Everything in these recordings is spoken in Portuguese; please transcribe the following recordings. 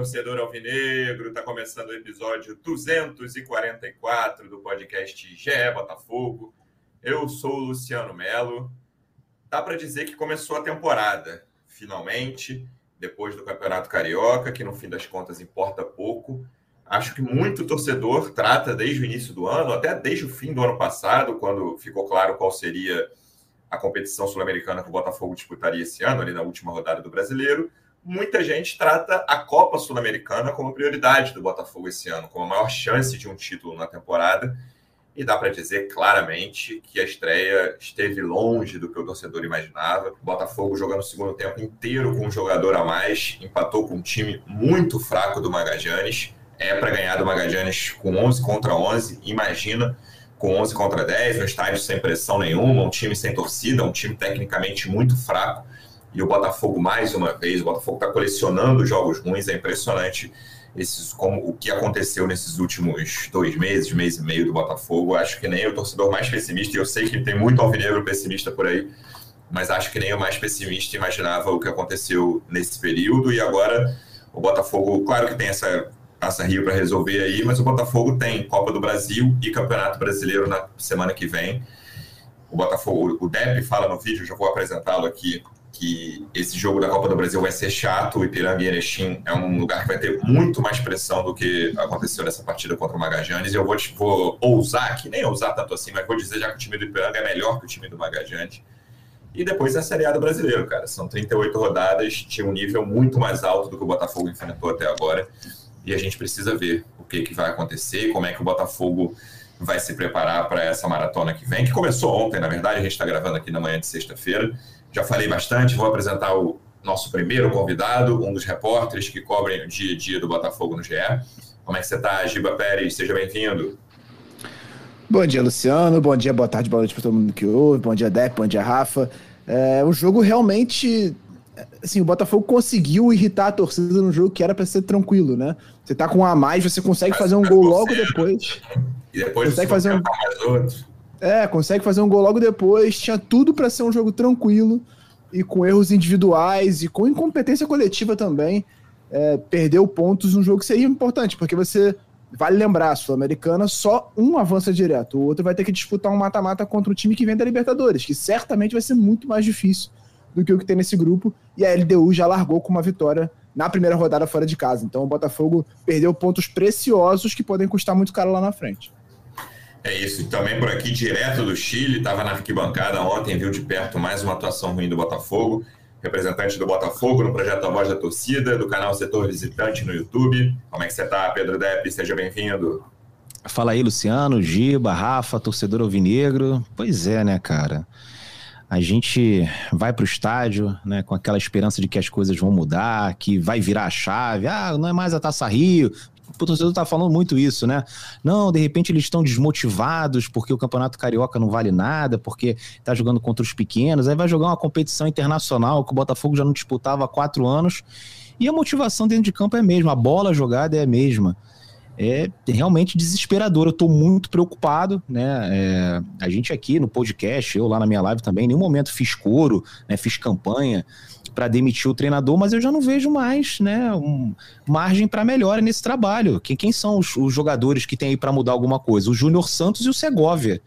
torcedor alvinegro, está começando o episódio 244 do podcast GE Botafogo. Eu sou o Luciano Melo. Dá para dizer que começou a temporada, finalmente, depois do Campeonato Carioca, que no fim das contas importa pouco. Acho que muito torcedor trata desde o início do ano, até desde o fim do ano passado, quando ficou claro qual seria a competição sul-americana que o Botafogo disputaria esse ano, ali na última rodada do Brasileiro muita gente trata a Copa Sul-Americana como prioridade do Botafogo esse ano, como a maior chance de um título na temporada. E dá para dizer claramente que a estreia esteve longe do que o torcedor imaginava. O Botafogo jogando o segundo tempo inteiro com um jogador a mais, empatou com um time muito fraco do Magajanes. É para ganhar do Magajanes com 11 contra 11. Imagina com 11 contra 10, um estádio sem pressão nenhuma, um time sem torcida, um time tecnicamente muito fraco e o Botafogo, mais uma vez, o Botafogo está colecionando jogos ruins, é impressionante esses, como, o que aconteceu nesses últimos dois meses, mês e meio do Botafogo. Acho que nem o torcedor mais pessimista, e eu sei que tem muito alvinegro pessimista por aí, mas acho que nem o mais pessimista imaginava o que aconteceu nesse período. E agora o Botafogo, claro que tem essa Taça Rio para resolver aí, mas o Botafogo tem Copa do Brasil e Campeonato Brasileiro na semana que vem. O Botafogo, o Depp fala no vídeo, já vou apresentá-lo aqui que esse jogo da Copa do Brasil vai ser chato. O Ipiranga e Erechim é um lugar que vai ter muito mais pressão do que aconteceu nessa partida contra o Magajanes. E eu vou, vou ousar aqui, nem ousar tanto assim, mas vou dizer já que o time do Ipiranga é melhor que o time do Magajanes. E depois é a Série A do Brasileiro, cara. São 38 rodadas, tinha um nível muito mais alto do que o Botafogo enfrentou até agora. E a gente precisa ver o que, que vai acontecer, como é que o Botafogo vai se preparar para essa maratona que vem, que começou ontem, na verdade, a gente está gravando aqui na manhã de sexta-feira. Já falei bastante, vou apresentar o nosso primeiro convidado, um dos repórteres que cobrem o dia a dia do Botafogo no GE. Como é que você está, Giba Pérez? Seja bem-vindo. Bom dia, Luciano. Bom dia, boa tarde, boa noite para todo mundo que ouve. Bom dia, Depp. Bom dia, Rafa. É, o jogo realmente. Assim, o Botafogo conseguiu irritar a torcida no jogo que era para ser tranquilo, né? Você tá com um a mais, você consegue fazer um gol logo depois. E depois consegue fazer um. Mais outro. É, consegue fazer um gol logo depois. Tinha tudo para ser um jogo tranquilo e com erros individuais e com incompetência coletiva também. É, perdeu pontos num jogo que seria importante, porque você vale lembrar, a Sul-Americana só um avança direto, o outro vai ter que disputar um mata-mata contra o time que vem da Libertadores, que certamente vai ser muito mais difícil do que o que tem nesse grupo, e a LDU já largou com uma vitória na primeira rodada fora de casa. Então o Botafogo perdeu pontos preciosos que podem custar muito caro lá na frente. É isso, também por aqui, direto do Chile, estava na arquibancada ontem, viu de perto mais uma atuação ruim do Botafogo, representante do Botafogo no projeto A Voz da Torcida, do canal Setor Visitante no YouTube. Como é que você está, Pedro Depp? Seja bem-vindo. Fala aí, Luciano, Giba, Rafa, torcedor alvinegro. Pois é, né, cara? A gente vai para o estádio né, com aquela esperança de que as coisas vão mudar, que vai virar a chave. Ah, não é mais a Taça Rio, o torcedor tá falando muito isso, né? Não, de repente eles estão desmotivados porque o Campeonato Carioca não vale nada, porque tá jogando contra os pequenos, aí vai jogar uma competição internacional que o Botafogo já não disputava há quatro anos, e a motivação dentro de campo é a mesma, a bola jogada é a mesma. É realmente desesperador. Eu estou muito preocupado, né? É, a gente aqui no podcast, eu lá na minha live também, em nenhum momento fiz coro, né? Fiz campanha para demitir o treinador, mas eu já não vejo mais, né, um, margem para melhora nesse trabalho. Quem, quem são os, os jogadores que tem aí para mudar alguma coisa? O Júnior Santos e o Segovia.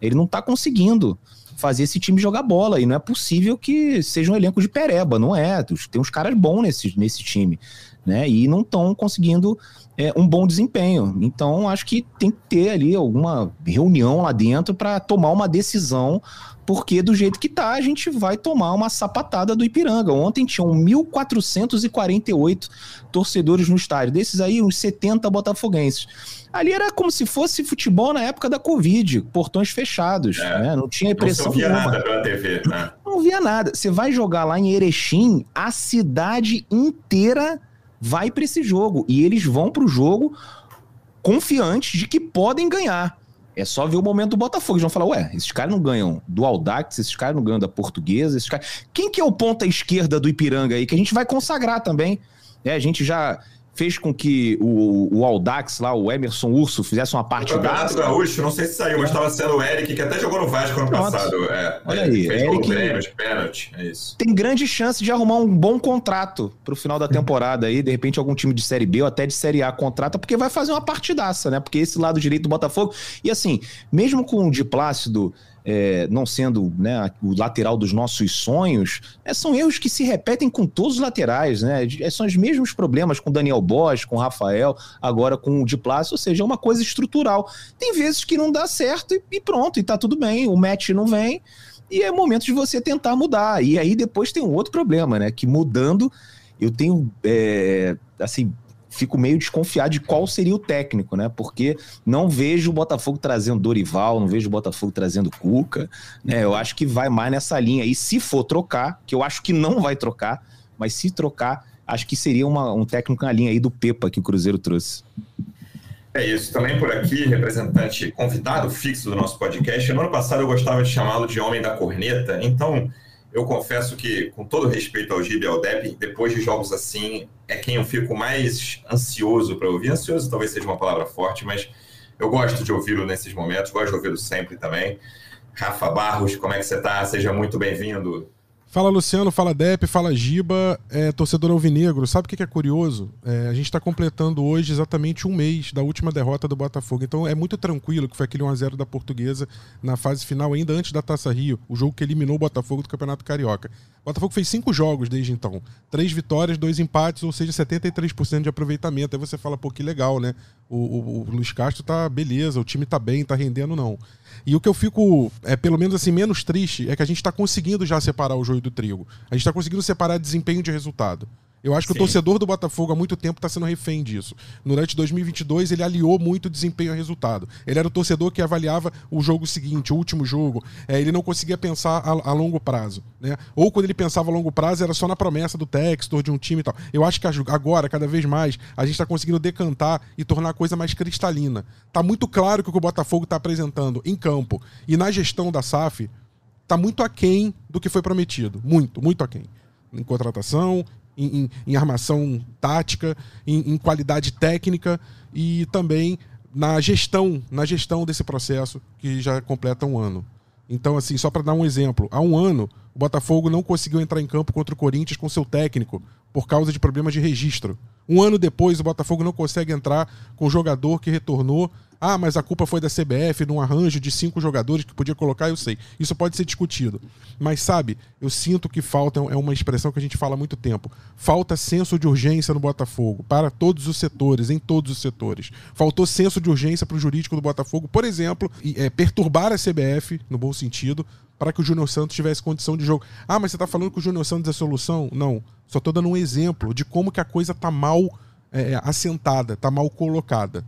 Ele não está conseguindo fazer esse time jogar bola e não é possível que seja um elenco de pereba, não é? Tem uns caras bons nesse, nesse time, né? E não estão conseguindo é, um bom desempenho. Então, acho que tem que ter ali alguma reunião lá dentro para tomar uma decisão porque do jeito que tá, a gente vai tomar uma sapatada do Ipiranga. Ontem tinham 1.448 torcedores no estádio, desses aí uns 70 botafoguenses. Ali era como se fosse futebol na época da Covid, portões fechados, é, né? Não tinha impressão Não via nenhuma. nada pela TV, né? Não via nada. Você vai jogar lá em Erechim, a cidade inteira vai para esse jogo e eles vão para o jogo confiantes de que podem ganhar. É só ver o momento do Botafogo. Eles vão falar, ué, esses caras não ganham do Aldax, esses caras não ganham da Portuguesa, esses caras... Quem que é o ponta esquerda do Ipiranga aí? Que a gente vai consagrar também. É, a gente já fez com que o, o Aldax lá, o Emerson Urso, fizesse uma parte da. Gaúcho, não sei se saiu, mas estava sendo o Eric, que até jogou no Vasco ano passado. É, Olha aí, fez Eric prêmios, pênalti, é isso. Tem grande chance de arrumar um bom contrato pro final da temporada aí, de repente algum time de Série B ou até de Série A contrata, porque vai fazer uma partidaça, né? Porque esse lado direito do Botafogo. E assim, mesmo com o de Plácido é, não sendo né, o lateral dos nossos sonhos, é, são erros que se repetem com todos os laterais, né? É, são os mesmos problemas com Daniel Bosch, com Rafael, agora com o Diplácio, ou seja, é uma coisa estrutural. Tem vezes que não dá certo e, e pronto, e tá tudo bem, o match não vem, e é momento de você tentar mudar. E aí depois tem um outro problema, né? Que mudando, eu tenho, é, assim, fico meio desconfiado de qual seria o técnico, né? Porque não vejo o Botafogo trazendo Dorival, não vejo o Botafogo trazendo Cuca, né? Eu acho que vai mais nessa linha. E se for trocar, que eu acho que não vai trocar, mas se trocar, acho que seria uma, um técnico na linha aí do Pepa que o Cruzeiro trouxe. É isso. Também por aqui, representante convidado fixo do nosso podcast. No ano passado eu gostava de chamá-lo de Homem da Corneta, então eu confesso que, com todo respeito ao Gibi e ao Depp, depois de jogos assim, é quem eu fico mais ansioso para ouvir. Ansioso talvez seja uma palavra forte, mas eu gosto de ouvi-lo nesses momentos, gosto de ouvi-lo sempre também. Rafa Barros, como é que você está? Seja muito bem-vindo. Fala Luciano, fala Dep, fala Giba, é, torcedor alvinegro. Sabe o que é curioso? É, a gente está completando hoje exatamente um mês da última derrota do Botafogo. Então é muito tranquilo que foi aquele 1x0 da Portuguesa na fase final, ainda antes da Taça Rio, o jogo que eliminou o Botafogo do Campeonato Carioca. O Botafogo fez cinco jogos desde então. Três vitórias, dois empates, ou seja, 73% de aproveitamento. Aí você fala, pô, que legal, né? O, o, o Luiz Castro tá beleza, o time tá bem, tá rendendo, não. E o que eu fico, é, pelo menos assim, menos triste é que a gente está conseguindo já separar o joio do trigo. A gente está conseguindo separar desempenho de resultado. Eu acho que Sim. o torcedor do Botafogo há muito tempo está sendo refém disso. Durante 2022, ele aliou muito desempenho a resultado. Ele era o torcedor que avaliava o jogo seguinte, o último jogo. É, ele não conseguia pensar a, a, longo prazo. Né? Ou quando ele pensava a longo prazo, era só na promessa do Textor, de um time e tal. Eu acho que agora, cada vez mais, a gente está conseguindo decantar e tornar a coisa mais cristalina. Tá muito claro que o que o Botafogo está apresentando em campo e na gestão da SAF tá muito aquém do que foi prometido. Muito, muito aquém em contratação, em, em, em armação tática, em, em qualidade técnica e também na gestão, na gestão desse processo que já completa um ano. Então, assim, só para dar um exemplo, há um ano o Botafogo não conseguiu entrar em campo contra o Corinthians com seu técnico por causa de problemas de registro. Um ano depois, o Botafogo não consegue entrar com o jogador que retornou ah, mas a culpa foi da CBF num arranjo de cinco jogadores que podia colocar, eu sei. Isso pode ser discutido. Mas sabe, eu sinto que falta, é uma expressão que a gente fala há muito tempo. Falta senso de urgência no Botafogo, para todos os setores, em todos os setores. Faltou senso de urgência para o jurídico do Botafogo, por exemplo, é, perturbar a CBF, no bom sentido, para que o Júnior Santos tivesse condição de jogo. Ah, mas você está falando que o Júnior Santos é solução? Não. Só estou dando um exemplo de como que a coisa está mal é, assentada, está mal colocada.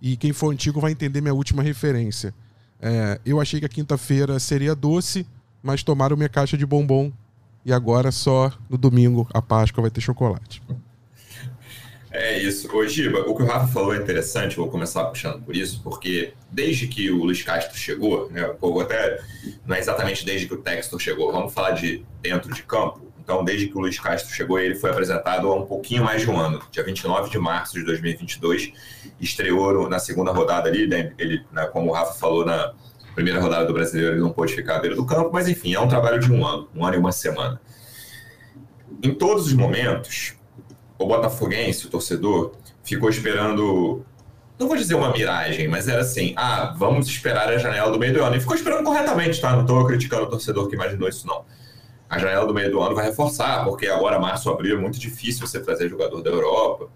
E quem for antigo vai entender minha última referência. É, eu achei que a quinta-feira seria doce, mas tomaram minha caixa de bombom. E agora só no domingo, a Páscoa, vai ter chocolate. É isso. Ô, Giba, o que o Rafa falou é interessante, vou começar puxando por isso, porque desde que o Luiz Castro chegou, né, ou até não é exatamente desde que o Textor chegou, vamos falar de dentro de campo, então, desde que o Luiz Castro chegou, ele foi apresentado há um pouquinho mais de um ano. Dia 29 de março de 2022, estreou na segunda rodada ali, né, ele, né, como o Rafa falou, na primeira rodada do Brasileiro ele não pôde ficar à beira do campo, mas enfim, é um trabalho de um ano, um ano e uma semana. Em todos os momentos, o botafoguense, o torcedor, ficou esperando não vou dizer uma miragem, mas era assim: ah, vamos esperar a janela do meio do ano. E ficou esperando corretamente, tá? Não estou criticando o torcedor que imaginou isso, não a janela do meio do ano vai reforçar, porque agora março, abril é muito difícil você trazer jogador da Europa.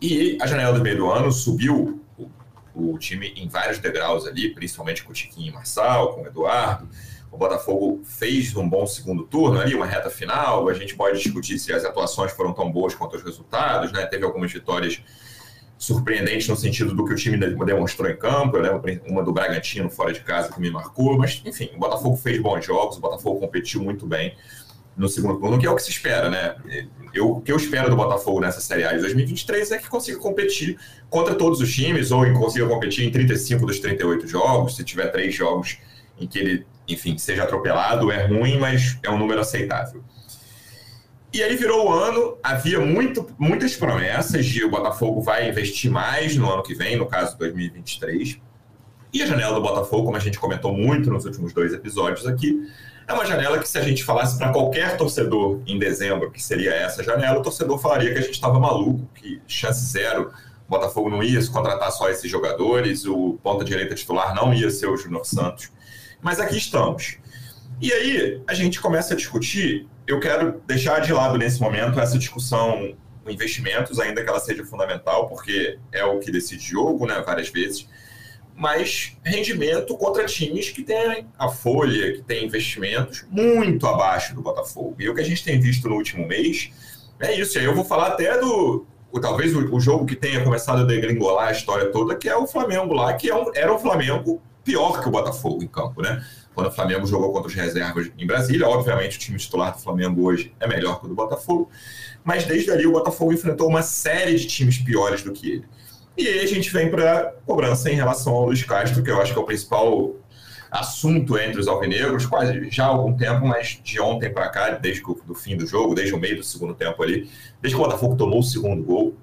E a janela do meio do ano subiu o, o time em vários degraus ali, principalmente com o Tiquinho e Marçal, com o Eduardo. O Botafogo fez um bom segundo turno ali, uma reta final. A gente pode discutir se as atuações foram tão boas quanto os resultados, né? Teve algumas vitórias surpreendentes no sentido do que o time demonstrou em campo. Eu lembro uma do Bragantino fora de casa que me marcou, mas enfim, o Botafogo fez bons jogos, o Botafogo competiu muito bem no segundo turno, que é o que se espera, né? Eu, o que eu espero do Botafogo nessa Série A de 2023 é que consiga competir contra todos os times, ou consiga competir em 35 dos 38 jogos, se tiver três jogos em que ele, enfim, seja atropelado, é ruim, mas é um número aceitável. E aí virou o ano, havia muito, muitas promessas de o Botafogo vai investir mais no ano que vem, no caso 2023. E a janela do Botafogo, como a gente comentou muito nos últimos dois episódios aqui, é uma janela que se a gente falasse para qualquer torcedor em dezembro que seria essa janela, o torcedor falaria que a gente estava maluco, que chance zero, o Botafogo não ia se contratar só esses jogadores, o ponta direita titular não ia ser o Júnior Santos. Mas aqui estamos. E aí a gente começa a discutir eu quero deixar de lado nesse momento essa discussão com investimentos, ainda que ela seja fundamental, porque é o que decide jogo, né, várias vezes, mas rendimento contra times que têm a folha, que têm investimentos muito abaixo do Botafogo. E o que a gente tem visto no último mês é isso. E aí eu vou falar até do. Talvez o, o jogo que tenha começado a degringolar a história toda, que é o Flamengo lá, que é um, era um Flamengo pior que o Botafogo em campo, né? quando o Flamengo jogou contra os reservas em Brasília. Obviamente, o time titular do Flamengo hoje é melhor que o do Botafogo, mas desde ali o Botafogo enfrentou uma série de times piores do que ele. E aí a gente vem para cobrança em relação ao Luiz Castro, que eu acho que é o principal assunto entre os alvinegros, quase já há algum tempo, mas de ontem para cá, desde o fim do jogo, desde o meio do segundo tempo ali, desde que o Botafogo tomou o segundo gol,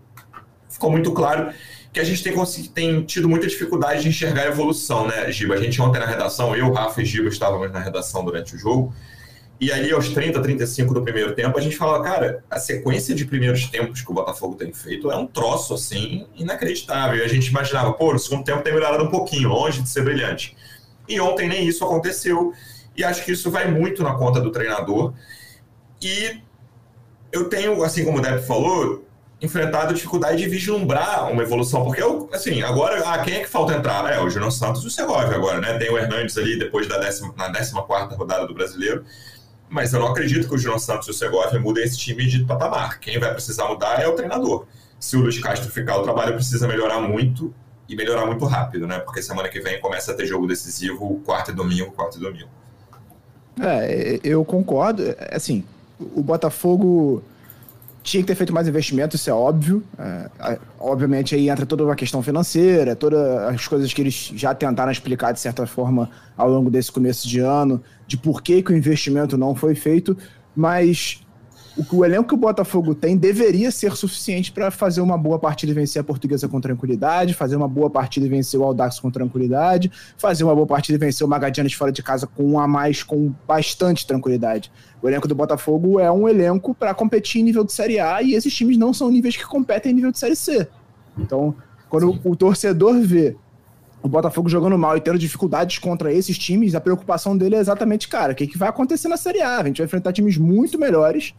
ficou muito claro que a gente tem, tem tido muita dificuldade de enxergar a evolução, né, Giba? A gente ontem na redação, eu, Rafa e Giba estávamos na redação durante o jogo, e ali aos 30, 35 do primeiro tempo, a gente fala, cara, a sequência de primeiros tempos que o Botafogo tem feito é um troço, assim, inacreditável. E a gente imaginava, pô, no segundo tempo tem melhorado um pouquinho, longe de ser brilhante. E ontem nem isso aconteceu, e acho que isso vai muito na conta do treinador. E eu tenho, assim como o Depp falou, enfrentado dificuldade de vislumbrar uma evolução, porque eu, assim, agora, ah, quem é que falta entrar? É, o Júnior Santos e o Segovia agora, né? Tem o Hernandes ali depois da décima, na 14 rodada do Brasileiro, mas eu não acredito que o Júnior Santos e o Segovia mudem esse time de patamar. Quem vai precisar mudar é o treinador. Se o Luiz Castro ficar, o trabalho precisa melhorar muito e melhorar muito rápido, né? Porque semana que vem começa a ter jogo decisivo, quarto e domingo, quarto e domingo. É, eu concordo. É, assim, o Botafogo tinha que ter feito mais investimento, isso é óbvio. É, obviamente aí entra toda uma questão financeira, todas as coisas que eles já tentaram explicar de certa forma ao longo desse começo de ano, de por que, que o investimento não foi feito, mas o, o elenco que o Botafogo tem deveria ser suficiente para fazer uma boa partida e vencer a Portuguesa com tranquilidade, fazer uma boa partida e vencer o Audax com tranquilidade, fazer uma boa partida e vencer o Magadianes fora de casa com um a mais com bastante tranquilidade. O elenco do Botafogo é um elenco para competir em nível de Série A e esses times não são níveis que competem em nível de Série C. Então, quando Sim. o torcedor vê o Botafogo jogando mal e tendo dificuldades contra esses times, a preocupação dele é exatamente, cara, o que, que vai acontecer na Série A? A gente vai enfrentar times muito melhores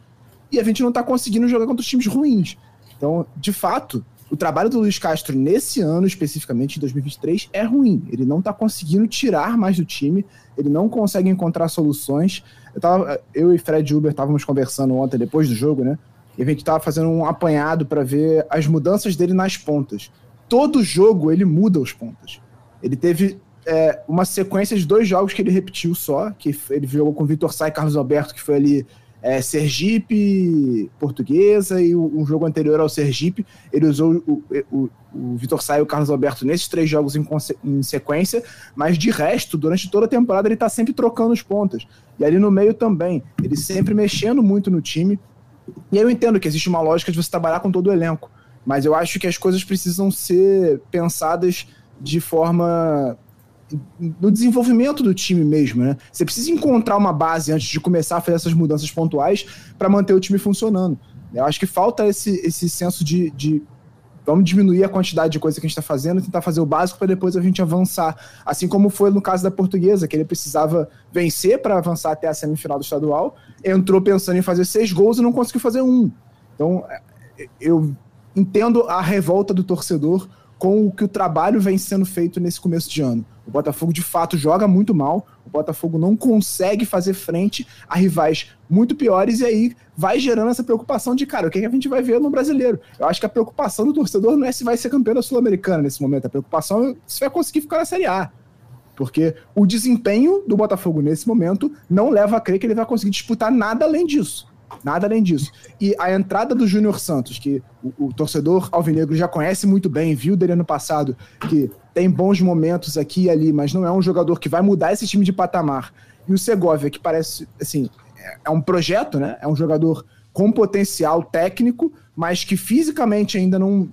e a gente não está conseguindo jogar contra os times ruins. Então, de fato, o trabalho do Luiz Castro nesse ano, especificamente em 2023, é ruim. Ele não está conseguindo tirar mais do time, ele não consegue encontrar soluções. Eu, tava, eu e Fred Uber estávamos conversando ontem, depois do jogo, né? E a gente estava fazendo um apanhado para ver as mudanças dele nas pontas. Todo jogo ele muda os pontas. Ele teve é, uma sequência de dois jogos que ele repetiu só, que ele jogou com o Vitor Sá e Carlos Alberto, que foi ali é, Sergipe Portuguesa e o, um jogo anterior ao Sergipe, ele usou o, o, o Vitor Sá e o Carlos Alberto nesses três jogos em, em, sequência, mas de resto, durante toda a temporada, ele está sempre trocando os pontas. E ali no meio também, ele sempre mexendo muito no time. E eu entendo que existe uma lógica de você trabalhar com todo o elenco, mas eu acho que as coisas precisam ser pensadas de forma no desenvolvimento do time mesmo, né? Você precisa encontrar uma base antes de começar a fazer essas mudanças pontuais para manter o time funcionando. Eu acho que falta esse, esse senso de, de vamos diminuir a quantidade de coisa que a gente está fazendo, tentar fazer o básico para depois a gente avançar. Assim como foi no caso da Portuguesa, que ele precisava vencer para avançar até a semifinal do estadual, entrou pensando em fazer seis gols e não conseguiu fazer um. Então, eu entendo a revolta do torcedor com o que o trabalho vem sendo feito nesse começo de ano. O Botafogo de fato joga muito mal, o Botafogo não consegue fazer frente a rivais muito piores e aí vai gerando essa preocupação de, cara, o que, é que a gente vai ver no brasileiro? Eu acho que a preocupação do torcedor não é se vai ser campeão da Sul-Americana nesse momento, a preocupação é se vai conseguir ficar na Série A. Porque o desempenho do Botafogo nesse momento não leva a crer que ele vai conseguir disputar nada além disso. Nada além disso. E a entrada do Júnior Santos, que o, o, torcedor alvinegro já conhece muito bem, viu dele ano passado, que tem bons momentos aqui e ali, mas não é um jogador que vai mudar esse time de patamar. E o Segovia, que parece, assim, é, é um projeto, né? É um jogador com potencial técnico, mas que fisicamente ainda não,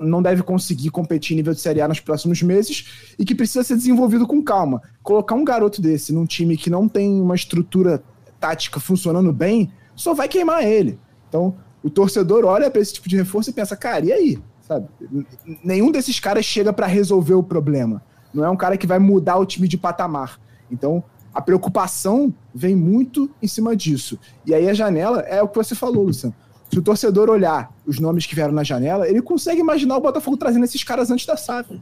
não deve conseguir competir em nível de Série A nos próximos meses e que precisa ser desenvolvido com calma. Colocar um garoto desse num time que não tem uma estrutura tática funcionando bem, só vai queimar ele. Então, o torcedor olha para esse tipo de reforço e pensa, cara, e aí? Sabe? Nenhum desses caras chega para resolver o problema. Não é um cara que vai mudar o time de patamar. Então, a preocupação vem muito em cima disso. E aí a janela é o que você falou, Luciano. Se o torcedor olhar os nomes que vieram na janela, ele consegue imaginar o Botafogo trazendo esses caras antes da SAF.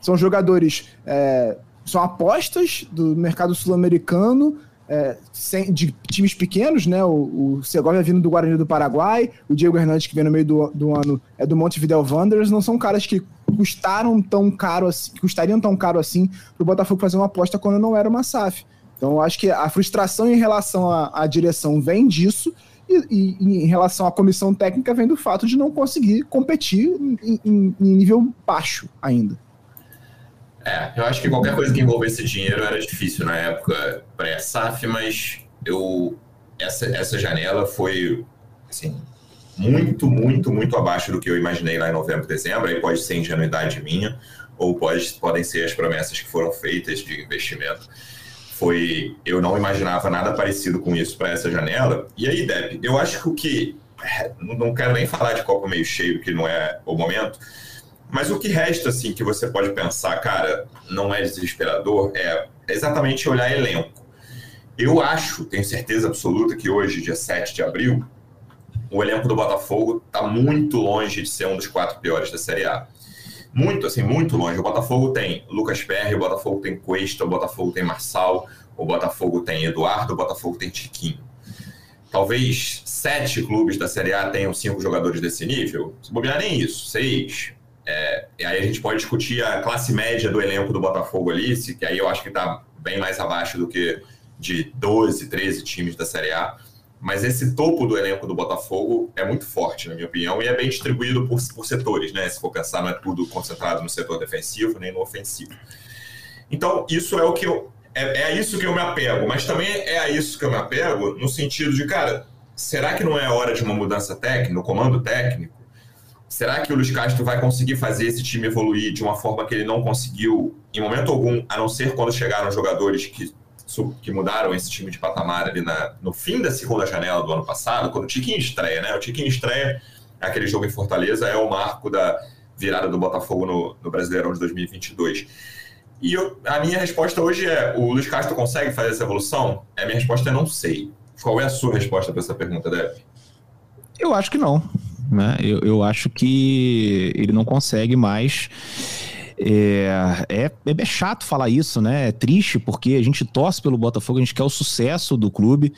São jogadores, é, são apostas do mercado sul-americano, é, de times pequenos, né? O, o Segovia vindo do Guarani do Paraguai, o Diego Hernandes que vem no meio do, do ano é do Montevideo Wanderers, não são caras que custaram tão caro assim, custariam tão caro assim para o Botafogo fazer uma aposta quando não era uma SAF. Então eu acho que a frustração em relação à, à direção vem disso e, e, em relação à comissão técnica vem do fato de não conseguir competir em, em, em nível baixo ainda. É, eu acho que qualquer coisa que envolvesse dinheiro era difícil na época pré-SAF, mas eu essa, essa janela foi assim, muito, muito, muito abaixo do que eu imaginei lá em novembro, dezembro. Aí pode ser ingenuidade minha, ou pode, podem ser as promessas que foram feitas de investimento foi eu não imaginava nada parecido com isso para essa janela. E aí, Deb, eu acho que o que não quero nem falar de copo meio cheio, que não é o momento, mas o que resta assim que você pode pensar, cara, não é desesperador, é exatamente olhar elenco. Eu acho, tenho certeza absoluta que hoje, dia 7 de abril, o elenco do Botafogo está muito longe de ser um dos quatro piores da Série A muito, assim, muito longe. O Botafogo tem Lucas Perry, o Botafogo tem Cuesta, o Botafogo tem Marçal, o Botafogo tem Eduardo, o Botafogo tem Tiquinho. Talvez sete clubes da Série A tenham cinco jogadores desse nível. Se bobear nem isso, seis. É, e aí a gente pode discutir a classe média do elenco do Botafogo ali, que aí eu acho que está bem mais abaixo do que de 12, 13 times da Série A. Mas esse topo do elenco do Botafogo é muito forte, na minha opinião, e é bem distribuído por, por setores, né? Se for pensar, não é tudo concentrado no setor defensivo nem no ofensivo. Então, isso é o que eu. É, é a isso que eu me apego, mas também é a isso que eu me apego no sentido de, cara, será que não é hora de uma mudança técnica, no comando técnico? Será que o Luiz Castro vai conseguir fazer esse time evoluir de uma forma que ele não conseguiu em momento algum, a não ser quando chegaram jogadores que que mudaram esse time de patamar ali na, no fim da segunda janela do ano passado, quando o Tiquinho estreia, né? O Tiquinho estreia, aquele jogo em Fortaleza, é o marco da virada do Botafogo no, no Brasileirão de 2022. E eu, a minha resposta hoje é: o Luiz Castro consegue fazer essa evolução? A minha resposta é não sei. Qual é a sua resposta para essa pergunta, Dev? Eu acho que não. Né? Eu, eu acho que ele não consegue mais. É, é, é, chato falar isso, né? É triste porque a gente torce pelo Botafogo, a gente quer o sucesso do clube.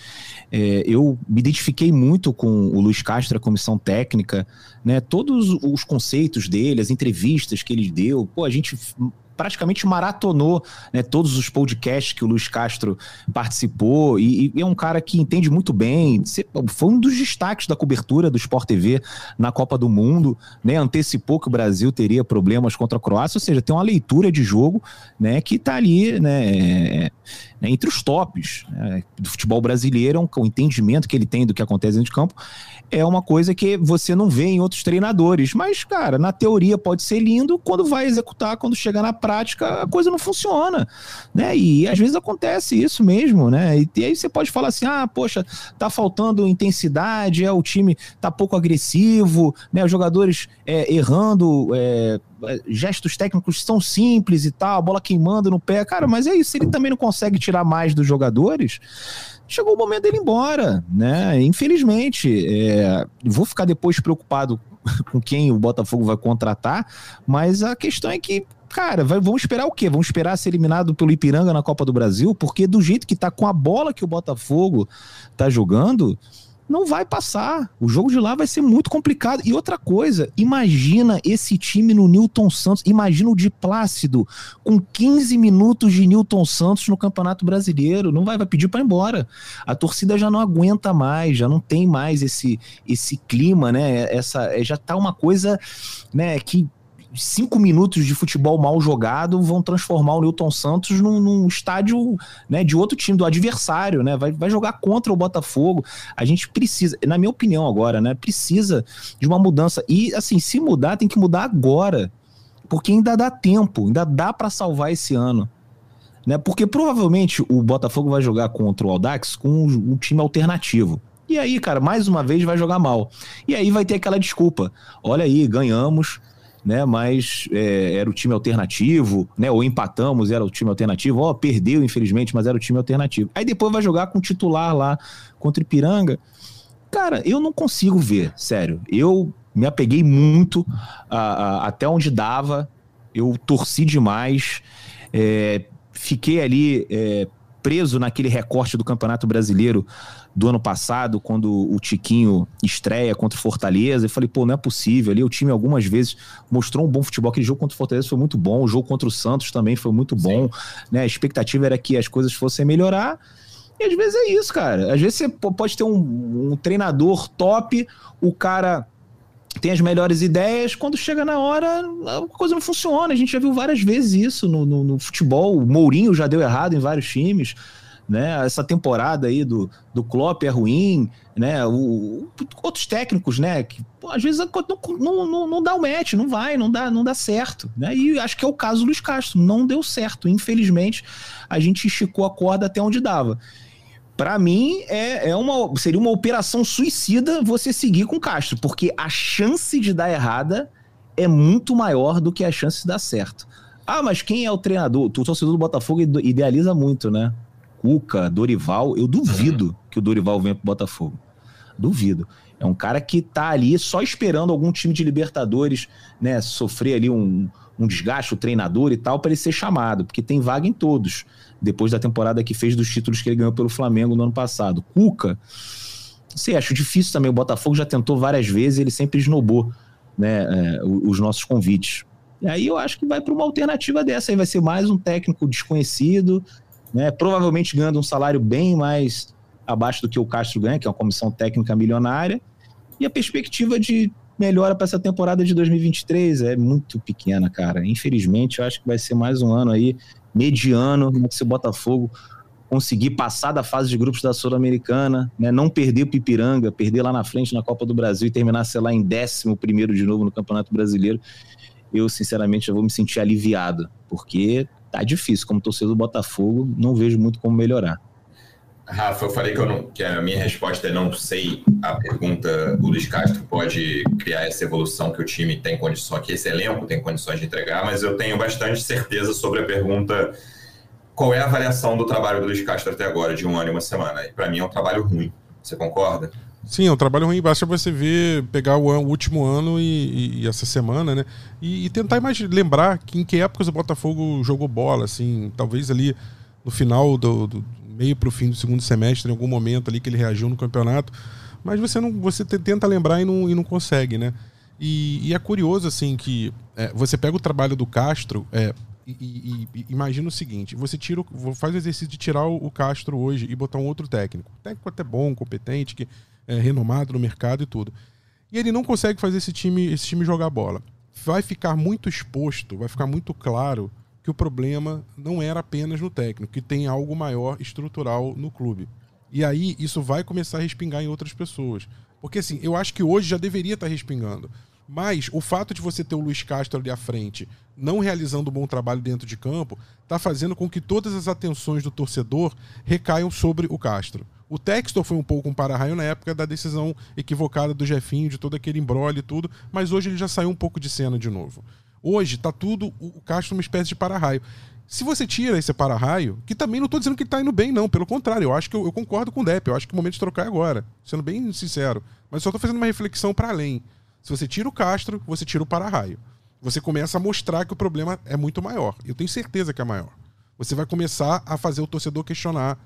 É, eu me identifiquei muito com o Luiz Castro, a comissão técnica, né? Todos os conceitos dele, as entrevistas que ele deu, pô, a gente praticamente maratonou né, todos os podcasts que o Luiz Castro participou e, e, é um cara que entende muito bem. Foi um dos destaques da cobertura do Sport TV na Copa do Mundo, né? Antecipou que o Brasil teria problemas contra a Croácia, ou seja, tem uma leitura de jogo né, que está ali, né? né, entre os tops né, do futebol brasileiro, o entendimento que ele tem do que acontece dentro de campo é uma coisa que você não vê em outros treinadores. Mas, cara, na teoria pode ser lindo, quando vai executar, quando chega na prática, a coisa não funciona, né? E às vezes acontece isso mesmo, né? E, e aí você pode falar assim: ah, poxa, tá faltando intensidade, é, o time tá pouco agressivo, né? Os jogadores é, errando. É, gestos técnicos são simples e tal, a bola queimando no pé. Cara, mas é isso, ele também não consegue tirar mais dos jogadores. Chegou o momento dele ir embora, né? Infelizmente, é, vou ficar depois preocupado com quem o Botafogo vai contratar, mas a questão é que cara, vai, vamos esperar o quê? Vamos esperar ser eliminado pelo Ipiranga na Copa do Brasil? Porque do jeito que tá com a bola que o Botafogo tá jogando, não vai passar. O jogo de lá vai ser muito complicado. E outra coisa, imagina esse time no Newton Santos, imagina o de Plácido com 15 minutos de Newton Santos no Campeonato Brasileiro. Não vai, vai pedir para ir embora. A torcida já não aguenta mais, já não tem mais esse esse clima, né? Essa já tá uma coisa, né, que cinco minutos de futebol mal jogado vão transformar o Newton Santos num, num estádio né, de outro time, do adversário, né? Vai, vai jogar contra o Botafogo. A gente precisa, na minha opinião agora, né? Precisa de uma mudança. E assim, se mudar, tem que mudar agora. Porque ainda dá tempo, ainda dá para salvar esse ano. Né? Porque provavelmente o Botafogo vai jogar contra o Aldax com um, um time alternativo. E aí, cara, mais uma vez vai jogar mal. E aí vai ter aquela desculpa. Olha aí, ganhamos, né? Mas é, era o time alternativo, né? Ou empatamos, era o time alternativo. Ó, perdeu, infelizmente, mas era o time alternativo. Aí depois vai jogar com o titular lá contra o Ipiranga. Cara, eu não consigo ver, sério. Eu me apeguei muito a, a, até onde dava. Eu torci demais. É, fiquei ali é, preso naquele recorte do Campeonato Brasileiro do ano passado, quando o Tiquinho estreia contra o Fortaleza, e falei, pô, não é possível. Ali o time algumas vezes mostrou um bom futebol. Aquele jogo contra o Fortaleza foi muito bom, o jogo contra o Santos também foi muito bom. Né? A expectativa era que as coisas fossem melhorar. E às vezes é isso, cara. Às vezes você pode ter um, um treinador top, o cara tem as melhores ideias, quando chega na hora, a coisa não funciona. A gente já viu várias vezes isso no, no, no futebol. O Mourinho já deu errado em vários times. Né? Essa temporada aí do, do Klopp é ruim, né? O, outros técnicos, né? Que pô, às vezes não, não, não, dá o match, não vai, não dá, não dá certo. Né? E acho que é o caso do Luiz Castro, não deu certo. Infelizmente, a gente esticou a corda até onde dava para mim é, é uma seria uma operação suicida você seguir com Castro, porque a chance de dar errada é muito maior do que a chance de dar certo. Ah, mas quem é o treinador? O torcedor do Botafogo idealiza muito, né? Cuca, Dorival, eu duvido uhum. que o Dorival venha pro Botafogo. Duvido. É um cara que tá ali só esperando algum time de Libertadores, né, sofrer ali um, um desgaste, o treinador e tal, para ele ser chamado, porque tem vaga em todos depois da temporada que fez dos títulos que ele ganhou pelo Flamengo no ano passado. Cuca, não sei, acho difícil também. O Botafogo já tentou várias vezes, ele sempre esnobou né, é, os nossos convites. E aí eu acho que vai para uma alternativa dessa. Aí vai ser mais um técnico desconhecido, né, provavelmente ganhando um salário bem mais abaixo do que o Castro ganha, que é uma comissão técnica milionária. E a perspectiva de melhora para essa temporada de 2023 é muito pequena, cara. Infelizmente, eu acho que vai ser mais um ano aí mediano, né, se o Botafogo conseguir passar da fase de grupos da Sul-Americana, né, não perder o Pipiranga, perder lá na frente na Copa do Brasil e terminar, sei lá, em décimo primeiro de novo no Campeonato Brasileiro, eu sinceramente já vou me sentir aliviado, porque tá difícil, como torcedor do Botafogo, não vejo muito como melhorar. Rafa, eu falei que, eu não, que a minha resposta é não sei. A pergunta, o Luiz Castro pode criar essa evolução que o time tem condições, que esse elenco tem condições de entregar, mas eu tenho bastante certeza sobre a pergunta qual é a avaliação do trabalho do Luiz Castro até agora, de um ano e uma semana. E para mim é um trabalho ruim. Você concorda? Sim, é um trabalho ruim. Basta você ver, pegar o, o último ano e, e, e, essa semana, né? E, e tentar mais lembrar que em que épocas o Botafogo jogou bola, assim, talvez ali no final do, do meio para o fim do segundo semestre, em algum momento ali que ele reagiu no campeonato. Mas você não, você tenta lembrar e não, e não consegue, né? E, é curioso assim que é, você pega o trabalho do Castro é, e, imagina o seguinte: você tira, faz o exercício de tirar o, Castro hoje e botar um outro técnico, técnico até bom, competente, que é renomado no mercado e tudo. E ele não consegue fazer esse time, esse time jogar bola. Vai ficar muito exposto, vai ficar muito claro que o problema não era apenas no técnico, que tem algo maior estrutural no clube. E aí isso vai começar a respingar em outras pessoas. Porque assim, eu acho que hoje já deveria estar respingando. Mas o fato de você ter o Luiz Castro ali à frente, não realizando um bom trabalho dentro de campo, está fazendo com que todas as atenções do torcedor recaiam sobre o Castro. O Textor foi um pouco um para-raio na época da decisão equivocada do Jefinho, de todo aquele embrolho e tudo, mas hoje ele já saiu um pouco de cena de novo. Hoje está tudo o Castro uma espécie de para-raio. Se você tira esse para-raio, que também não estou dizendo que ele está indo bem, não. Pelo contrário, eu acho que eu, eu, concordo com o Depp. Eu acho que o momento de trocar é agora. Sendo bem sincero. Mas só estou fazendo uma reflexão para além. Se você tira o Castro, você tira o para-raio. Você começa a mostrar que o problema é muito maior. Eu tenho certeza que é maior. Você vai começar a fazer o torcedor questionar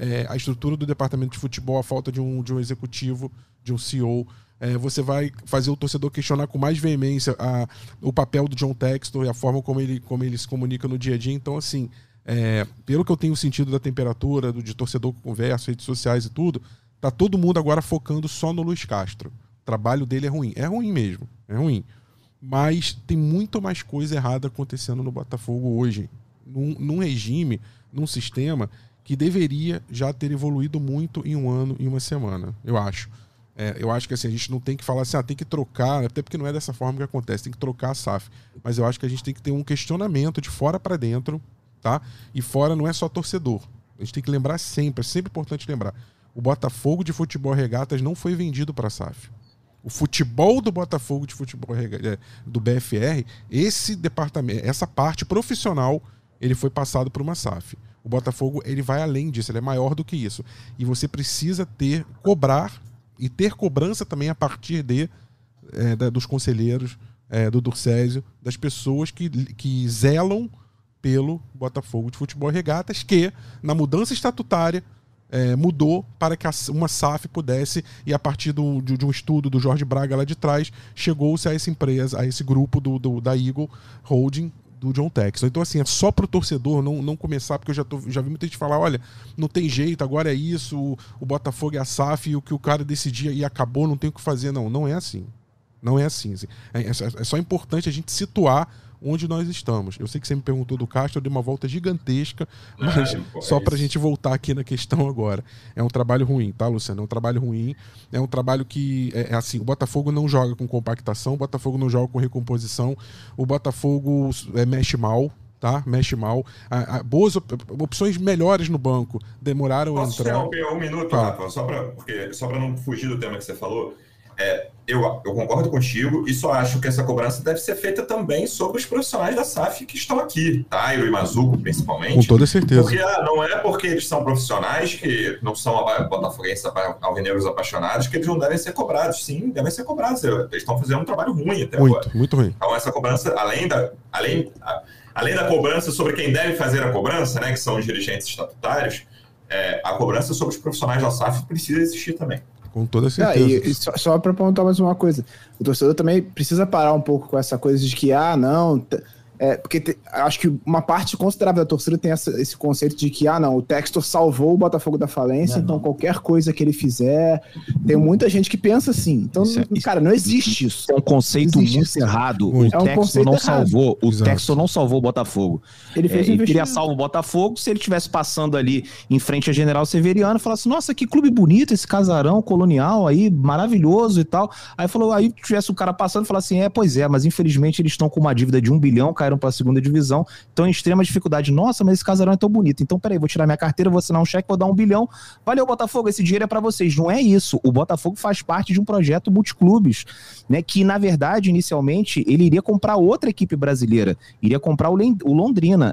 é, a estrutura do departamento de futebol, a falta de um, de um executivo, de um CEO, é, você vai fazer o torcedor questionar com mais veemência a, o papel do John Textor e a forma como ele, como ele se comunica no dia a dia. Então, assim, é, pelo que eu tenho sentido da temperatura, do, de torcedor com conversa, redes sociais e tudo, tá todo mundo agora focando só no Luiz Castro. O trabalho dele é ruim. É ruim mesmo, é ruim. Mas tem muito mais coisa errada acontecendo no Botafogo hoje. Num, num regime, num sistema que deveria já ter evoluído muito em um ano e uma semana, eu acho. É, eu acho que assim, a gente não tem que falar assim, ah, tem que trocar, até porque não é dessa forma que acontece, tem que trocar a SAF. Mas eu acho que a gente tem que ter um questionamento de fora para dentro, tá? E fora não é só torcedor. A gente tem que lembrar sempre, é sempre importante lembrar. O Botafogo de futebol regatas não foi vendido para a SAF. O futebol do Botafogo de futebol é, do BFR, esse departamento, essa parte profissional, ele foi passado por uma SAF. O Botafogo ele vai além disso, ele é maior do que isso. E você precisa ter, cobrar e ter cobrança também a partir de, é, da, dos conselheiros, é, do Durcésio, das pessoas que, que zelam pelo Botafogo de Futebol e Regatas, que, na mudança estatutária, é, mudou para que uma SAF pudesse, e a partir do, de, de, um estudo do Jorge Braga lá de trás, chegou-se a essa empresa, a esse grupo do, do, da Eagle Holding, do John Texton. Então, assim, é só pro torcedor não, não começar, porque eu já, tô, já vi muita gente falar: olha, não tem jeito, agora é isso, o, o Botafogo é a SAF, e o que o cara decidia e acabou, não tem o que fazer. Não, não é assim. Não é assim. assim. É, é, é só importante a gente situar onde nós estamos. Eu sei que você me perguntou do Castro, eu dei uma volta gigantesca, mas é, só para a gente voltar aqui na questão agora. É um trabalho ruim, tá, Luciano? É um trabalho ruim. É um trabalho que, é, é assim, o Botafogo não joga com compactação, o Botafogo não joga com recomposição, o Botafogo é, mexe mal, tá? Mexe mal. A, a, boas op opções melhores no banco demoraram Posso a entrar. Posso um minuto, ah. Rafa? Só para não fugir do tema que você falou. É, eu, eu, concordo contigo e só acho que essa cobrança deve ser feita também sobre os profissionais da SAF que estão aqui, tá? E o Imazuco, principalmente. Com toda certeza. Porque ah, não é porque eles são profissionais, que não são botafoguenses alvinegros apaixonados, que eles não devem ser cobrados. Sim, devem ser cobrados. Eles estão fazendo um trabalho ruim até muito, agora. Muito ruim. Então, essa cobrança, além da. Além, além da cobrança sobre quem deve fazer a cobrança, né, que são os dirigentes estatutários, é, a cobrança sobre os profissionais da SAF precisa existir também. Com toda certeza. Ah, e, e só, só para apontar mais uma coisa, o torcedor também precisa parar um pouco com essa coisa de que, ah, não, é, porque te, acho que uma parte considerável da torcida tem essa, esse conceito de que, ah, não, o Textor salvou o Botafogo da falência, não, então não. qualquer coisa que ele fizer. Tem muita gente que pensa assim. Então, é, cara, não existe isso. É um conceito muito isso. errado. O é um Textor não errado. salvou. O Exato. Textor não salvou o Botafogo. Ele, fez é, ele queria salvar o Botafogo se ele estivesse passando ali em frente a General Severiano e falasse: Nossa, que clube bonito esse casarão colonial aí, maravilhoso e tal. Aí falou, aí tivesse o cara passando e falasse assim: É, pois é, mas infelizmente eles estão com uma dívida de um bilhão, caíram para a segunda divisão, estão em extrema dificuldade. Nossa, mas esse casarão é tão bonito. Então, peraí, vou tirar minha carteira, vou assinar um cheque, vou dar um bilhão. Valeu, Botafogo, esse dinheiro é para vocês. Não é isso. O Botafogo faz parte de um projeto multiclubes, né? Que, na verdade, inicialmente, ele iria comprar outra equipe brasileira, iria comprar o, o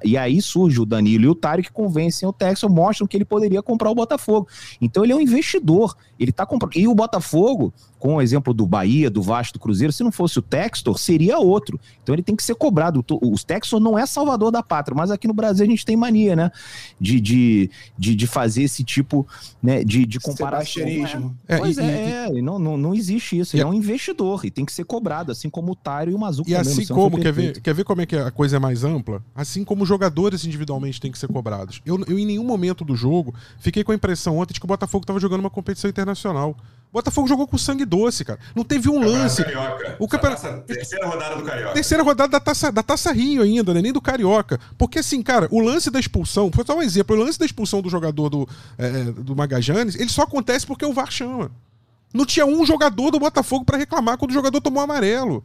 E aí surge o Danilo e o Tário que convencem o Texas, mostram que ele poderia comprar o Botafogo. Então, ele é um investidor. Ele tá comprando. E o Botafogo, com o exemplo do Bahia, do Vasco, do Cruzeiro, se não fosse o Textor, seria outro. Então ele tem que ser cobrado. O Textor não é salvador da pátria, mas aqui no Brasil a gente tem mania, né? De, de, de, de fazer esse tipo né, de, de comparação. É, pois e, é, e, não, não, não existe isso. Ele é um investidor e tem que ser cobrado, assim como o Tário e o Mazuco. E assim como, quer ver, quer ver como é que a coisa é mais ampla? Assim como jogadores individualmente têm que ser cobrados. Eu, eu em nenhum momento do jogo fiquei com a impressão ontem de que o Botafogo estava jogando uma competição internacional. Botafogo jogou com sangue doce, cara. Não teve um lance. O campeonato. Terceira rodada do Carioca. Terceira rodada da taça, da taça Rio ainda, né? Nem do Carioca. Porque, assim, cara, o lance da expulsão, vou dar um exemplo, o lance da expulsão do jogador do, é, do Magajanes, ele só acontece porque o VAR chama. Não tinha um jogador do Botafogo para reclamar quando o jogador tomou amarelo.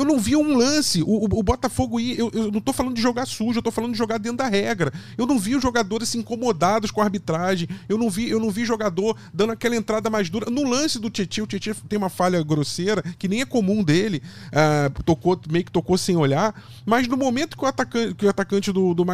Eu não vi um lance. O, o, o Botafogo ir. Eu, eu, não tô falando de jogar sujo, eu tô falando de jogar dentro da regra. Eu não vi os jogadores se incomodados com a arbitragem. Eu não vi, eu não vi jogador dando aquela entrada mais dura. No lance do Tietchan, o Tietchan tem uma falha grosseira, que nem é comum dele. Uh, tocou, meio que tocou sem olhar. Mas no momento que o atacante, que o atacante do, do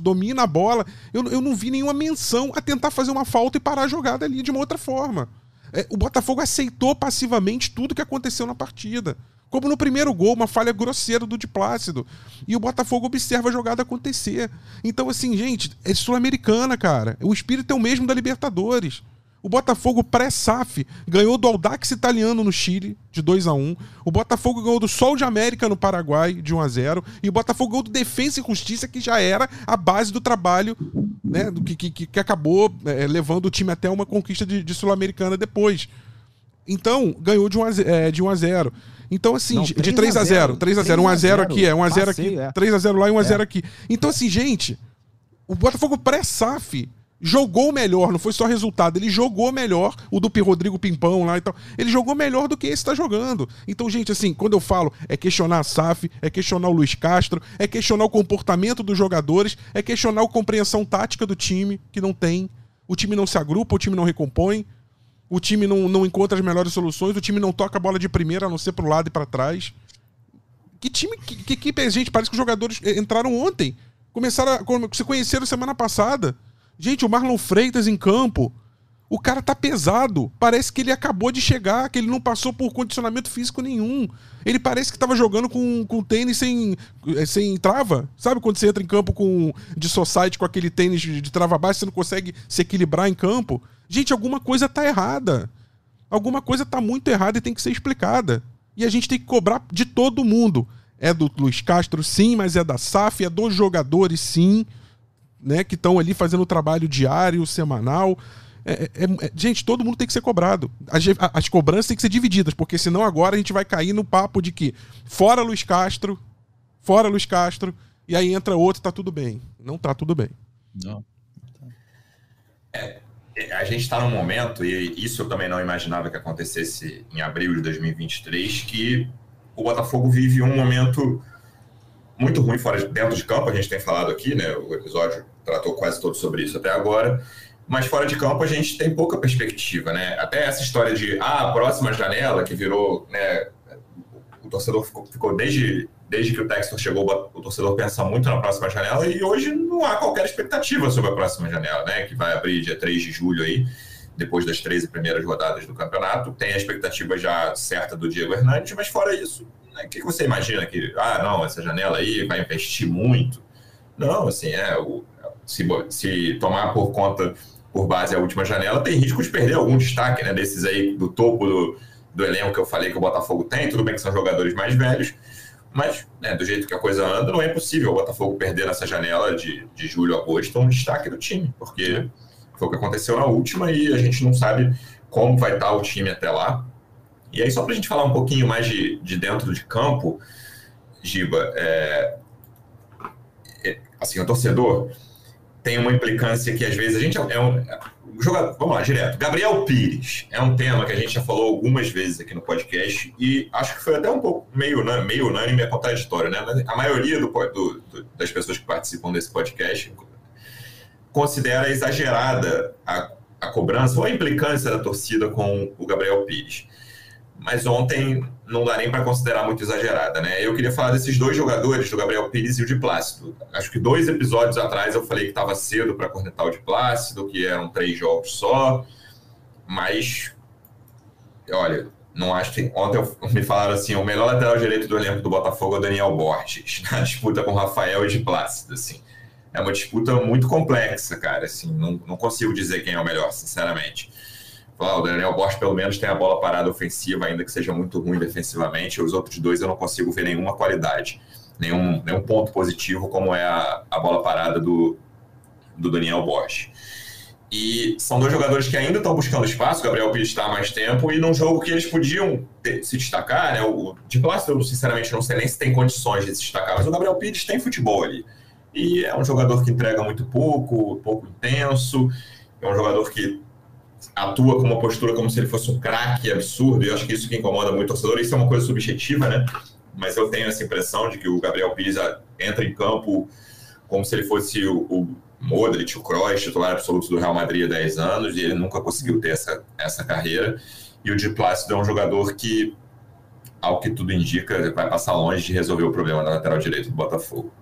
domina a bola, eu, eu não vi nenhuma menção a tentar fazer uma falta e parar a jogada ali de uma outra forma. É, o Botafogo aceitou passivamente tudo que aconteceu na partida. Como no primeiro gol, uma falha grosseira do de Plácido. E o Botafogo observa a jogada acontecer. Então, assim, gente, é sul-americana, cara. O espírito é o mesmo da Libertadores. O Botafogo pré-SAF ganhou do Audax italiano no Chile, de 2 a 1 O Botafogo ganhou do Sol de América no Paraguai, de 1 a 0 E o Botafogo ganhou do Defensa e Justiça, que já era a base do trabalho, né? Que, que, que acabou é, levando o time até uma conquista de, de Sul-Americana depois. Então, ganhou de 1 a, é, de 1 a 0. Então, assim, Não, de 3 a 0 3 a 0 1 a 0 aqui, é 1 a 0 aqui, 3 a 0 lá e 1 a 0 é. aqui. Então, assim, gente, o Botafogo pré-SAF jogou melhor, não foi só resultado, ele jogou melhor o do Rodrigo Pimpão lá e tal. Ele jogou melhor do que esse tá jogando. Então, gente, assim, quando eu falo é questionar a SAF, é questionar o Luiz Castro, é questionar o comportamento dos jogadores, é questionar a compreensão tática do time, que não tem. O time não se agrupa, o time não recompõe, o time não, não encontra as melhores soluções, o time não toca a bola de primeira, a não ser pro lado e para trás. Que time, que, que equipe é, gente? Parece que os jogadores entraram ontem. Começaram a se conheceram semana passada. Gente, o Marlon Freitas em campo. O cara tá pesado. Parece que ele acabou de chegar, que ele não passou por condicionamento físico nenhum. Ele parece que tava jogando com, com tênis sem, eh, sem trava. Sabe quando você entra em campo com de society com aquele tênis de, de trava baixa, você não consegue se equilibrar em campo? Gente, alguma coisa tá errada. Alguma coisa tá muito errada e tem que ser explicada. E a gente tem que cobrar de todo mundo. É do Luiz Castro, sim, mas é da SAF, é dos jogadores, sim né, que estão ali fazendo o trabalho diário, semanal. É, é, é, gente, todo mundo tem que ser cobrado. As, as, cobranças têm que ser divididas, porque senão agora a gente vai cair no papo de que fora Luiz Castro, fora Luiz Castro, e aí entra outro tá tudo bem. Não tá tudo bem. Não. É, a gente está num momento, e isso eu também não imaginava que acontecesse em abril de 2023, que o Botafogo vive um momento muito ruim fora de, dentro de campo, a gente tem falado aqui, né? O episódio tratou quase todo sobre isso até agora. Mas fora de campo a gente tem pouca perspectiva, né? Até essa história de ah, a próxima janela, que virou, né? O torcedor ficou, ficou desde, desde que o Textor chegou, o torcedor pensa muito na próxima janela e hoje não há qualquer expectativa sobre a próxima janela, né? Que vai abrir dia 3 de julho aí, depois das 13 primeiras rodadas do campeonato. Tem a expectativa já certa do Diego Hernandes, mas fora isso, né? O que você imagina que, ah, não, essa janela aí vai investir muito? Não, assim, é, o, se, se tomar por conta, por base a última janela, tem risco de perder algum destaque, né? Desses aí do topo do, do elenco que eu falei que o Botafogo tem, tudo bem que são jogadores mais velhos, mas né, do jeito que a coisa anda, não é impossível o Botafogo perder nessa janela de, de julho a agosto um destaque do time, porque foi o que aconteceu na última e a gente não sabe como vai estar o time até lá. E aí, só para a gente falar um pouquinho mais de, de dentro de campo, Giba, é, é, assim, o torcedor tem uma implicância que às vezes a gente é um, jogador, vamos lá, direto. Gabriel Pires é um tema que a gente já falou algumas vezes aqui no podcast e acho que foi até um pouco meio, meio unânime e contraditório, né? A maioria do, do, das pessoas que participam desse podcast considera exagerada a, a cobrança ou a implicância da torcida com o Gabriel Pires mas ontem não dá nem para considerar muito exagerada, né? Eu queria falar desses dois jogadores, do Gabriel Pires e o de Plácido. Acho que dois episódios atrás eu falei que estava cedo para cornetar o de Plácido, que eram três jogos só, mas olha, não acho que ontem me falaram assim, o melhor lateral direito do elenco do Botafogo é o Daniel Borges, na disputa com o Rafael e de Plácido, assim. É uma disputa muito complexa, cara, assim, não, não consigo dizer quem é o melhor, sinceramente. O Daniel Borges pelo menos tem a bola parada ofensiva, ainda que seja muito ruim defensivamente. Os outros dois eu não consigo ver nenhuma qualidade, nenhum, nenhum ponto positivo como é a, a bola parada do, do Daniel Borges. E são dois jogadores que ainda estão buscando espaço. O Gabriel Pires está há mais tempo e num jogo que eles podiam ter, se destacar, né? O de Plácido, eu sinceramente não sei nem se tem condições de se destacar, mas o Gabriel Pires tem futebol ali. E é um jogador que entrega muito pouco, pouco intenso. É um jogador que atua com uma postura como se ele fosse um craque absurdo, e eu acho que isso que incomoda muito o torcedor, isso é uma coisa subjetiva, né? Mas eu tenho essa impressão de que o Gabriel Pires entra em campo como se ele fosse o, o Modric, o Kroos, titular absoluto do Real Madrid há 10 anos, e ele nunca conseguiu ter essa, essa carreira. E o Di Plácido é um jogador que, ao que tudo indica, vai passar longe de resolver o problema na lateral direito do Botafogo.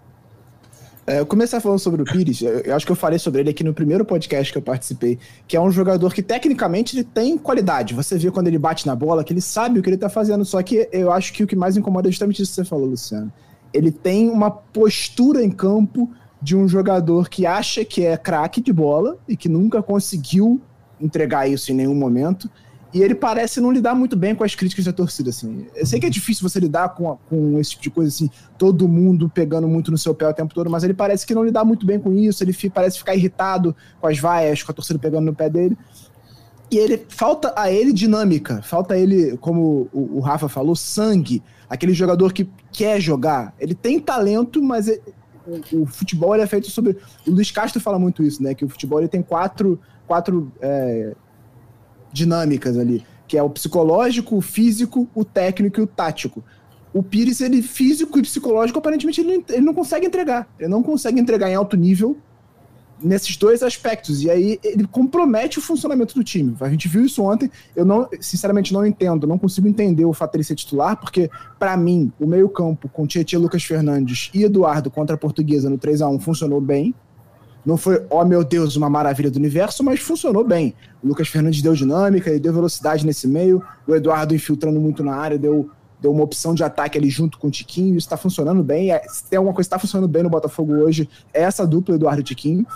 É, eu comecei falando sobre o Pires, eu acho que eu falei sobre ele aqui no primeiro podcast que eu participei, que é um jogador que tecnicamente ele tem qualidade. Você vê quando ele bate na bola que ele sabe o que ele tá fazendo, só que eu acho que o que mais incomoda é justamente isso que você falou, Luciano. Ele tem uma postura em campo de um jogador que acha que é craque de bola e que nunca conseguiu entregar isso em nenhum momento e ele parece não lidar muito bem com as críticas da torcida, assim. Eu sei que é difícil você lidar com, com esse tipo de coisa, assim, todo mundo pegando muito no seu pé o tempo todo, mas ele parece que não lidar muito bem com isso, ele parece ficar irritado com as vaias, com a torcida pegando no pé dele. E ele falta a ele dinâmica, falta a ele, como o, o Rafa falou, sangue, aquele jogador que quer jogar. Ele tem talento, mas ele, o, o, futebol é feito sobre. O Luiz Castro fala muito isso, né? Que o futebol ele tem quatro, quatro é, dinâmicas ali, que é o psicológico, o físico, o técnico e o tático. O Pires, ele físico e psicológico, aparentemente, ele, ele não consegue entregar. Ele não consegue entregar em alto nível nesses dois aspectos. E aí ele compromete o funcionamento do time. A gente viu isso ontem. Eu não, sinceramente, não entendo, não consigo entender o fato dele ser titular, porque, para mim, o meio-campo com Tietchan, Lucas Fernandes e Eduardo contra a Portuguesa no 3 a 1 funcionou bem. Não foi, oh meu Deus, uma maravilha do universo, mas funcionou bem. O Lucas Fernandes deu dinâmica, ele deu velocidade nesse meio. O Eduardo infiltrando muito na área, deu, deu uma opção de ataque ali junto com o Tiquinho. Isso está funcionando bem. É, se tem alguma coisa que está funcionando bem no Botafogo hoje, é essa dupla Eduardo e Tiquinho.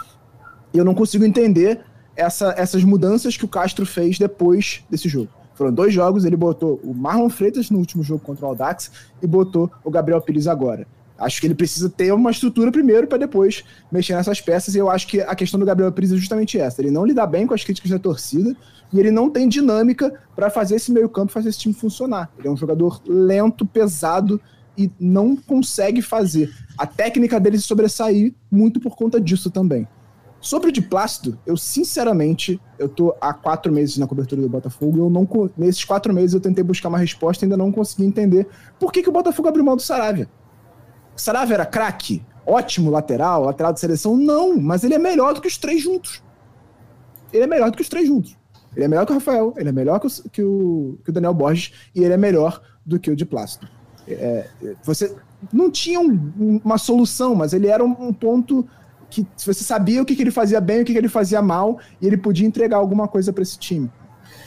E eu não consigo entender essa, essas mudanças que o Castro fez depois desse jogo. Foram dois jogos, ele botou o Marlon Freitas no último jogo contra o Aldax e botou o Gabriel Pires agora. Acho que ele precisa ter uma estrutura primeiro para depois mexer nessas peças. E eu acho que a questão do Gabriel Pires é justamente essa. Ele não lida bem com as críticas da torcida e ele não tem dinâmica para fazer esse meio-campo, fazer esse time funcionar. Ele é um jogador lento, pesado e não consegue fazer a técnica dele se sobressair muito por conta disso também. Sobre o de Plácido, eu sinceramente, eu tô há quatro meses na cobertura do Botafogo e eu não, nesses quatro meses eu tentei buscar uma resposta e ainda não consegui entender por que, que o Botafogo abriu mão do Saravia. Saravia era craque? Ótimo lateral, lateral de seleção? Não, mas ele é melhor do que os três juntos. Ele é melhor do que os três juntos. Ele é melhor que o Rafael, ele é melhor que o, que o, que o Daniel Borges e ele é melhor do que o de Plácido. É, você não tinha um, uma solução, mas ele era um, um, ponto que você sabia o que, que ele fazia bem e o que, que ele fazia mal e ele podia entregar alguma coisa para esse time.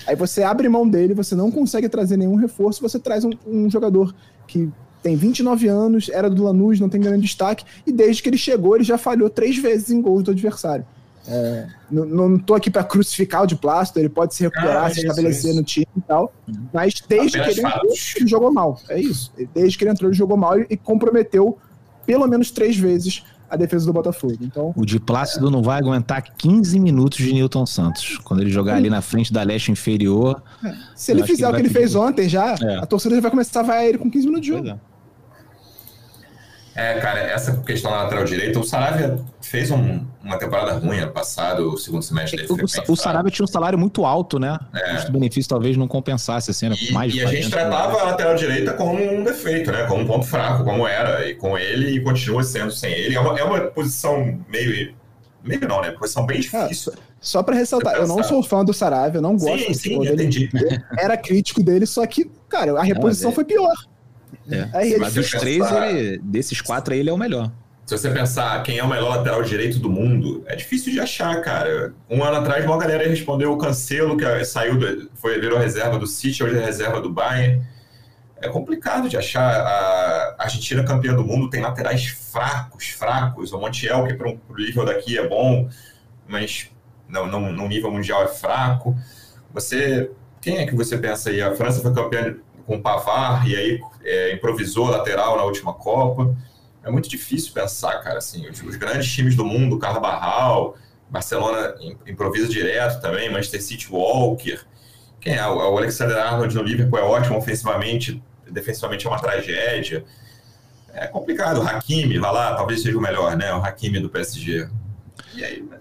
Aí você abre mão dele, você não consegue trazer nenhum reforço, você traz um, um jogador que tem 29 anos, era do Lanús, não tem grande destaque, e desde que ele chegou, ele já falhou três vezes em gols do adversário. É, não, não tô aqui para crucificar o de Plástico, ele pode se recuperar, ah, se estabelecer isso. no time e tal, mas desde Apenas que ele entrou, ele jogou mal. É isso. Desde que ele entrou, ele jogou mal e, e comprometeu pelo menos três vezes a defesa do Botafogo. Então, o de Plácido é. não vai aguentar 15 minutos de Newton Santos. Quando ele jogar ali na frente da leste inferior. É. Se ele fizer que o que ele fez ontem já, é. a torcida já vai começar a vai ele com 15 minutos de jogo. É, cara, essa questão da lateral direita, o Saravia fez um, uma temporada ruim ano passado, o segundo semestre dele. O, o Saravia tinha um salário muito alto, né? É. O benefício talvez não compensasse assim, né? E, mais e a gente tratava a lateral direita como um defeito, né? Como um ponto fraco, como era. E com ele, e continua sendo sem ele. É uma, é uma posição meio. Meio não, né? Posição bem difícil. Ah, só para ressaltar, eu não sou fã do Saravia, eu não gosto sim, sim, dele. Entendi. Era crítico dele, só que, cara, a reposição é. foi pior. É. Aí Mas dos três, pensar... ele, desses quatro aí, ele é o melhor. Se você pensar quem é o melhor lateral direito do mundo, é difícil de achar, cara. Um ano atrás, uma galera respondeu o Cancelo, que saiu, do, foi, virou reserva do City, hoje é reserva do Bayern. É complicado de achar. A Argentina campeã do mundo tem laterais fracos, fracos. O Montiel, que para o nível daqui é bom, mas não, não, no nível mundial é fraco. Você, quem é que você pensa aí? A França foi campeã com o Pavar e aí é, improvisou lateral na última Copa. É muito difícil pensar, cara, assim, os, os grandes times do mundo, Carvajal, Barcelona improvisa direto também, Manchester City Walker. Quem é? O Alexander Arnold no Liverpool é ótimo ofensivamente, defensivamente é uma tragédia. É complicado. O Hakimi, vai lá, talvez seja o melhor, né? O Hakimi do PSG. E aí, é,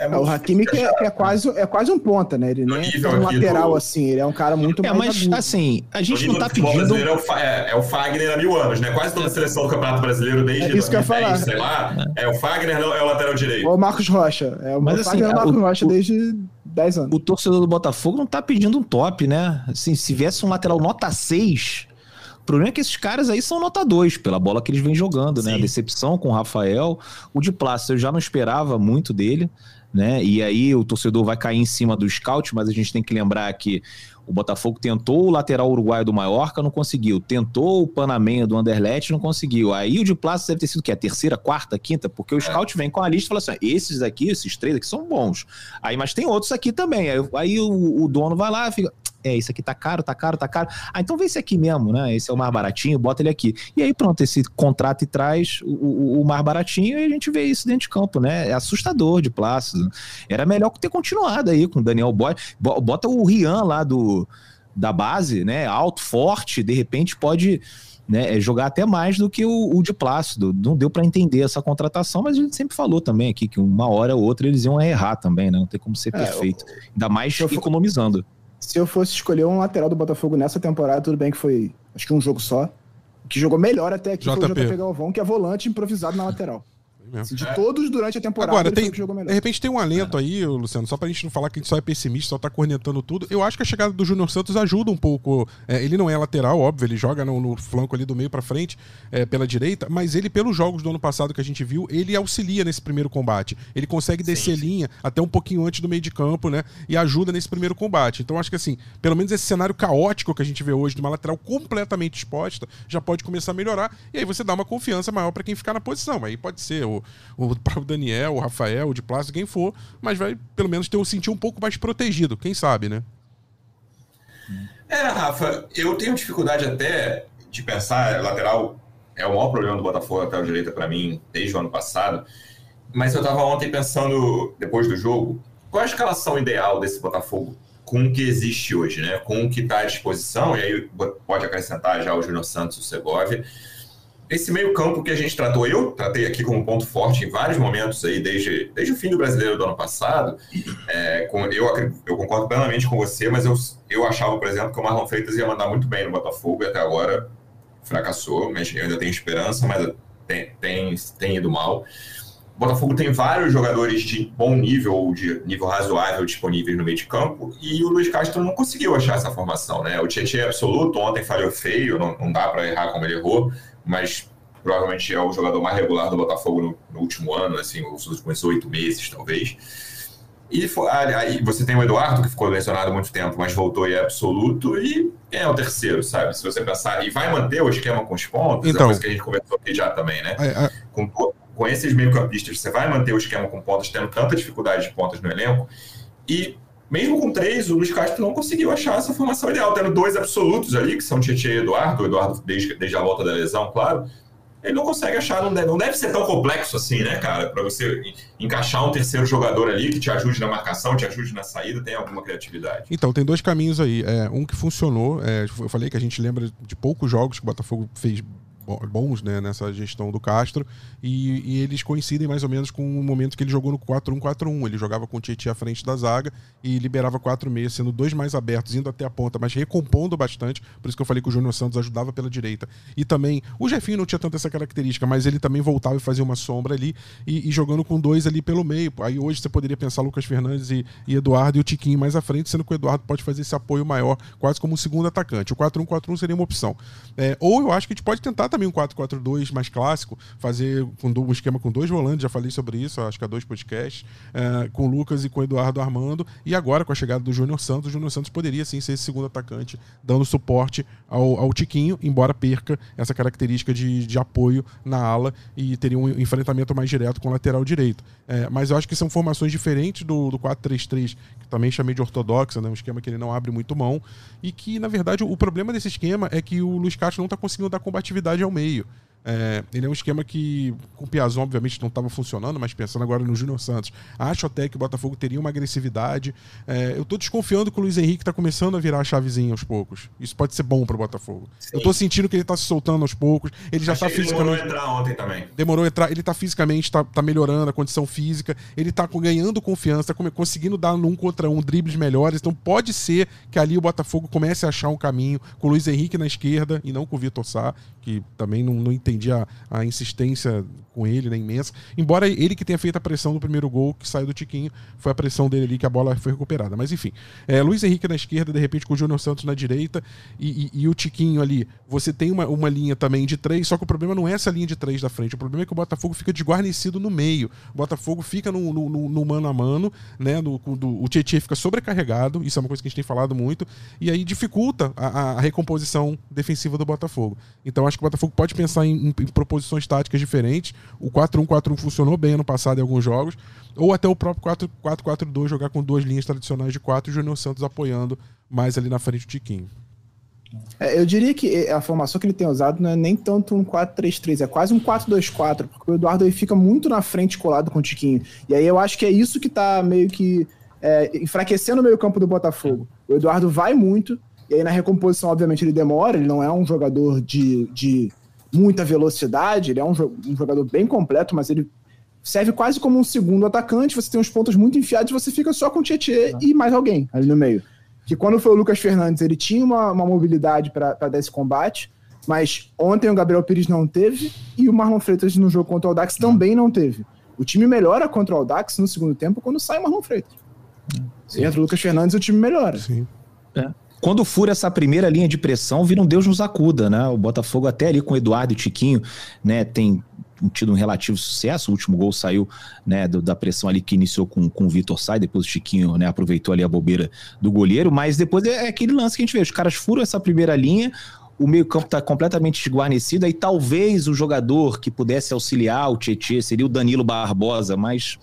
é o Hakimi que é, que é, quase, é quase um ponta, né? Ele não é um lateral do... assim, ele é um cara muito é, mais. Mas assim, a gente não tá pedindo. É o, é, é, o Fagner há mil anos, né? Quase toda a seleção do Campeonato Brasileiro desde é isso 2010, que eu falar. sei lá. É o Fagner, não é o lateral direito. Ou o Marcos Rocha. É o mas, Fagner assim, é o Marcos o, Rocha desde 10 anos. O torcedor do Botafogo não tá pedindo um top, né? Assim, se viesse um lateral nota 6. O problema é que esses caras aí são nota 2 pela bola que eles vêm jogando, né? Sim. A decepção com o Rafael. O de Plácido eu já não esperava muito dele né? E aí o torcedor vai cair em cima do scout, mas a gente tem que lembrar que o Botafogo tentou o lateral uruguaio do Mallorca, não conseguiu. Tentou o Panamenha do Anderlecht, não conseguiu. Aí o de Plácido deve ter sido que a terceira, quarta, quinta, porque o é. scout vem com a lista e fala assim: esses aqui, esses três aqui são bons. Aí, mas tem outros aqui também. Aí, aí o, o, dono vai lá e fica. É, isso aqui tá caro, tá caro, tá caro. Ah, então vê esse aqui mesmo, né? Esse é o mais baratinho, bota ele aqui. E aí pronto, esse contrato e traz o, o, o mais baratinho e a gente vê isso dentro de campo, né? É assustador de Plácido. Era melhor ter continuado aí com o Daniel Boy. Bota o Rian lá do, da base, né? Alto, forte, de repente pode né, é jogar até mais do que o, o de Plácido. Não deu para entender essa contratação, mas a gente sempre falou também aqui que uma hora ou outra eles iam errar também, né? Não tem como ser é, perfeito. Ainda mais economizando. Se eu fosse escolher um lateral do Botafogo nessa temporada, tudo bem que foi acho que um jogo só. Que jogou melhor até aqui JP. foi o JP Galvão, que é volante improvisado na lateral. De é. todos durante a temporada, Agora, tem, de repente tem um alento é. aí, Luciano, só pra gente não falar que a gente só é pessimista, só tá cornetando tudo. Eu acho que a chegada do Júnior Santos ajuda um pouco. É, ele não é lateral, óbvio, ele joga no, no flanco ali do meio para frente, é, pela direita, mas ele, pelos jogos do ano passado que a gente viu, ele auxilia nesse primeiro combate. Ele consegue descer sim, sim. linha até um pouquinho antes do meio de campo, né? E ajuda nesse primeiro combate. Então acho que assim, pelo menos esse cenário caótico que a gente vê hoje de uma lateral completamente exposta, já pode começar a melhorar. E aí você dá uma confiança maior para quem ficar na posição. Aí pode ser o, o o Daniel, o Rafael, o de quem for, mas vai pelo menos ter o sentir um pouco mais protegido, quem sabe, né? É, Rafa, eu tenho dificuldade até de pensar, lateral é o maior problema do Botafogo lateral direita para mim desde o ano passado, mas eu estava ontem pensando, depois do jogo, qual a escalação ideal desse Botafogo com o que existe hoje, né? Com o que está à disposição, e aí pode acrescentar já o Júnior Santos, o Segovia, esse meio-campo que a gente tratou, eu tratei aqui como ponto forte em vários momentos aí, desde, desde o fim do brasileiro do ano passado. É, com, eu, eu concordo plenamente com você, mas eu, eu achava, por exemplo, que o Marlon Freitas ia mandar muito bem no Botafogo e até agora fracassou, mas eu ainda tenho esperança, mas tem, tem, tem ido mal. O Botafogo tem vários jogadores de bom nível ou de nível razoável disponíveis no meio de campo e o Luiz Castro não conseguiu achar essa formação, né? O Tietchan é absoluto, ontem falhou feio, não, não dá para errar como ele errou mas provavelmente é o jogador mais regular do Botafogo no, no último ano, assim, os últimos oito meses, talvez. E aí você tem o Eduardo, que ficou lesionado há muito tempo, mas voltou e é absoluto. E é o terceiro, sabe? Se você pensar. E vai manter o esquema com os pontos, então, é coisa que a gente conversou aqui já também, né? É, é... Com, com esses meio-campistas, você vai manter o esquema com pontos, tendo tanta dificuldade de pontos no elenco. E mesmo com três, o Luiz Castro não conseguiu achar essa formação ideal, tendo dois absolutos ali, que são Tietchan e Eduardo, o Eduardo desde, desde a volta da lesão, claro. Ele não consegue achar, não deve, não deve ser tão complexo assim, né, cara? Para você encaixar um terceiro jogador ali que te ajude na marcação, te ajude na saída, tem alguma criatividade. Então, tem dois caminhos aí. É, um que funcionou, é, eu falei que a gente lembra de poucos jogos que o Botafogo fez bons né, nessa gestão do Castro, e, e, eles coincidem mais ou menos com o momento que ele jogou no 4-1-4-1. Ele jogava com o Tietchan à frente da zaga e liberava 4 meias, sendo dois mais abertos, indo até a ponta, mas recompondo bastante. Por isso que eu falei que o Júnior Santos ajudava pela direita. E também, o Jefinho não tinha tanto essa característica, mas ele também voltava e fazia uma sombra ali, e, e jogando com dois ali pelo meio. Aí hoje você poderia pensar Lucas Fernandes e, e Eduardo e o Tiquinho mais à frente, sendo que o Eduardo pode fazer esse apoio maior, quase como um segundo atacante. O 4-1-4-1 seria uma opção. É, ou eu acho que a gente pode tentar também um 4-4-2 mais clássico, fazer um esquema com dois volantes, já falei sobre isso, acho que há dois podcasts, é, com o Lucas e com o Eduardo Armando, e agora com a chegada do Júnior Santos, o Júnior Santos poderia sim ser esse segundo atacante, dando suporte ao, ao Tiquinho, embora perca essa característica de, de apoio na ala e teria um enfrentamento mais direto com o lateral direito. É, mas eu acho que são formações diferentes do, do 4-3-3, que também chamei de ortodoxa, né, um esquema que ele não abre muito mão, e que, na verdade, o problema desse esquema é que o Luiz Castro não está conseguindo dar combatividade ao meio. É, ele é um esquema que, com o Piazon, obviamente, não estava funcionando, mas pensando agora no Júnior Santos, acho até que o Botafogo teria uma agressividade. É, eu estou desconfiando que o Luiz Henrique está começando a virar a chavezinha aos poucos. Isso pode ser bom para o Botafogo. Sim. Eu estou sentindo que ele está se soltando aos poucos. Ele já está fisicamente. Demorou a entrar ontem também. Demorou a entrar. Ele está fisicamente, está tá melhorando a condição física. Ele está ganhando confiança, tá conseguindo dar num contra um dribles melhores. Então pode ser que ali o Botafogo comece a achar um caminho com o Luiz Henrique na esquerda e não com o Vitor Sá, que também não, não entendi a, a insistência com ele, né, imensa. Embora ele que tenha feito a pressão no primeiro gol, que saiu do Tiquinho, foi a pressão dele ali que a bola foi recuperada. Mas enfim, é, Luiz Henrique na esquerda, de repente com o Júnior Santos na direita e, e, e, o Tiquinho ali. Você tem uma, uma linha também de três, só que o problema não é essa linha de três da frente. O problema é que o Botafogo fica desguarnecido no meio. O Botafogo fica no, no, no, no mano a mano, né? No, do, o Tietchan fica sobrecarregado, isso é uma coisa que a gente tem falado muito, e aí dificulta a, a recomposição defensiva do Botafogo. Então acho que o Botafogo pode pensar em, em, em proposições táticas diferentes. O 4-1-4-1 funcionou bem ano passado em alguns jogos. Ou até o próprio 4-4-2 jogar com duas linhas tradicionais de quatro e o Júnior Santos apoiando mais ali na frente o Tiquinho. É, eu diria que a formação que ele tem usado não é nem tanto um 4-3-3, é quase um 4-2-4, porque o Eduardo aí fica muito na frente colado com o Tiquinho. E aí eu acho que é isso que tá meio que é, enfraquecendo o meio campo do Botafogo. O Eduardo vai muito, e aí na recomposição, obviamente, ele demora, ele não é um jogador de, de muita velocidade, ele é um, um jogador bem completo, mas ele serve quase como um segundo atacante, você tem uns pontos muito enfiados, você fica só com o Tietchan e mais alguém ali no meio que quando foi o Lucas Fernandes, ele tinha uma, uma mobilidade para dar esse combate, mas ontem o Gabriel Pires não teve e o Marlon Freitas no jogo contra o Audax também não teve. O time melhora contra o Audax no segundo tempo quando sai o Marlon Freitas. Se entra o Lucas Fernandes, o time melhora. Sim. É. Quando fura essa primeira linha de pressão, vira um Deus nos acuda, né? O Botafogo até ali com o Eduardo e Tiquinho, né, tem tido um relativo sucesso. O último gol saiu né, do, da pressão ali que iniciou com, com o Vitor Sai, depois o Chiquinho né, aproveitou ali a bobeira do goleiro, mas depois é, é aquele lance que a gente vê: os caras furam essa primeira linha, o meio-campo está completamente desguarnecido, aí talvez o jogador que pudesse auxiliar o Tietchan seria o Danilo Barbosa, mas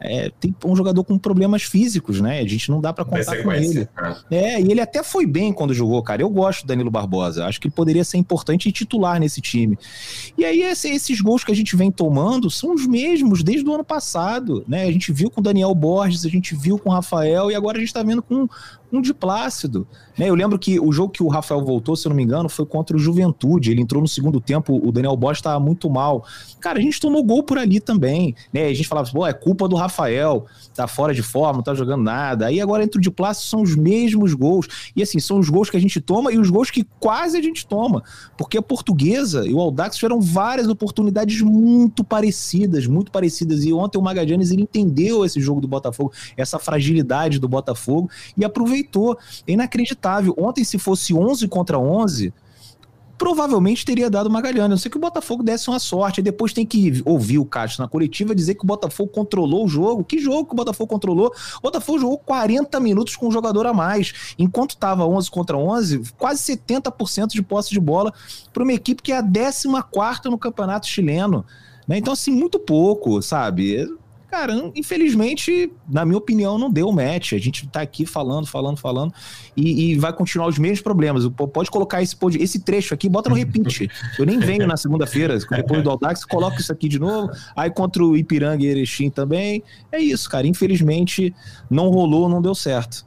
é, tem um jogador com problemas físicos, né? A gente não dá para contar com ele. É, e ele até foi bem quando jogou, cara. Eu gosto do Danilo Barbosa. Acho que ele poderia ser importante e titular nesse time. E aí, esse, esses gols que a gente vem tomando são os mesmos desde o ano passado, né? A gente viu com o Daniel Borges, a gente viu com o Rafael e agora a gente tá vendo com um de Plácido. Né? Eu lembro que o jogo que o Rafael voltou, se eu não me engano, foi contra o Juventude. Ele entrou no segundo tempo, o Daniel Bosch estava muito mal. Cara, a gente tomou gol por ali também. Né? A gente falava, pô, é culpa do Rafael, tá fora de forma, não tá jogando nada. Aí agora entra o de Plácido, são os mesmos gols. E assim, são os gols que a gente toma e os gols que quase a gente toma. Porque a portuguesa e o Aldax tiveram várias oportunidades muito parecidas, muito parecidas. E ontem o Magadianes ele entendeu esse jogo do Botafogo, essa fragilidade do Botafogo e aproveitou aproveitou. É inacreditável. Ontem, se fosse 11 contra 11, provavelmente teria dado Magalhães. Eu sei que o Botafogo desse uma sorte. E depois tem que ouvir o Castro na coletiva dizer que o Botafogo controlou o jogo. Que jogo que o Botafogo controlou? O Botafogo jogou 40 minutos com um jogador a mais. Enquanto estava 11 contra 11, quase 70% de posse de bola para uma equipe que é a 14 no campeonato chileno. Né? Então, assim, muito pouco, sabe? Cara, infelizmente, na minha opinião, não deu match. A gente tá aqui falando, falando, falando, e, e vai continuar os mesmos problemas. Pode colocar esse, esse trecho aqui, bota no repeat. Eu nem venho na segunda-feira, depois do Audax, coloca isso aqui de novo. Aí contra o Ipiranga e Erechim também. É isso, cara. Infelizmente, não rolou, não deu certo.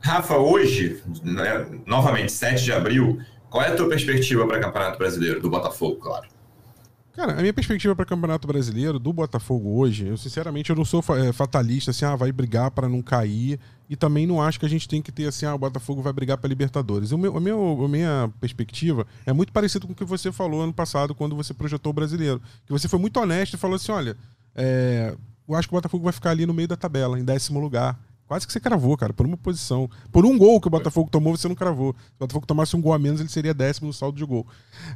Rafa, hoje, né, novamente, 7 de abril, qual é a tua perspectiva para o Campeonato Brasileiro, do Botafogo, claro? Cara, a minha perspectiva para Campeonato Brasileiro do Botafogo hoje, eu sinceramente eu não sou é, fatalista, assim, ah, vai brigar para não cair. E também não acho que a gente tem que ter assim, ah, o Botafogo vai brigar para Libertadores. O meu, a, meu, a minha perspectiva é muito parecido com o que você falou ano passado, quando você projetou o brasileiro. Que você foi muito honesto e falou assim: olha, é, eu acho que o Botafogo vai ficar ali no meio da tabela, em décimo lugar. Quase que você cravou, cara, por uma posição. Por um gol que o Botafogo tomou, você não cravou. Se o Botafogo tomasse um gol a menos, ele seria décimo no saldo de gol.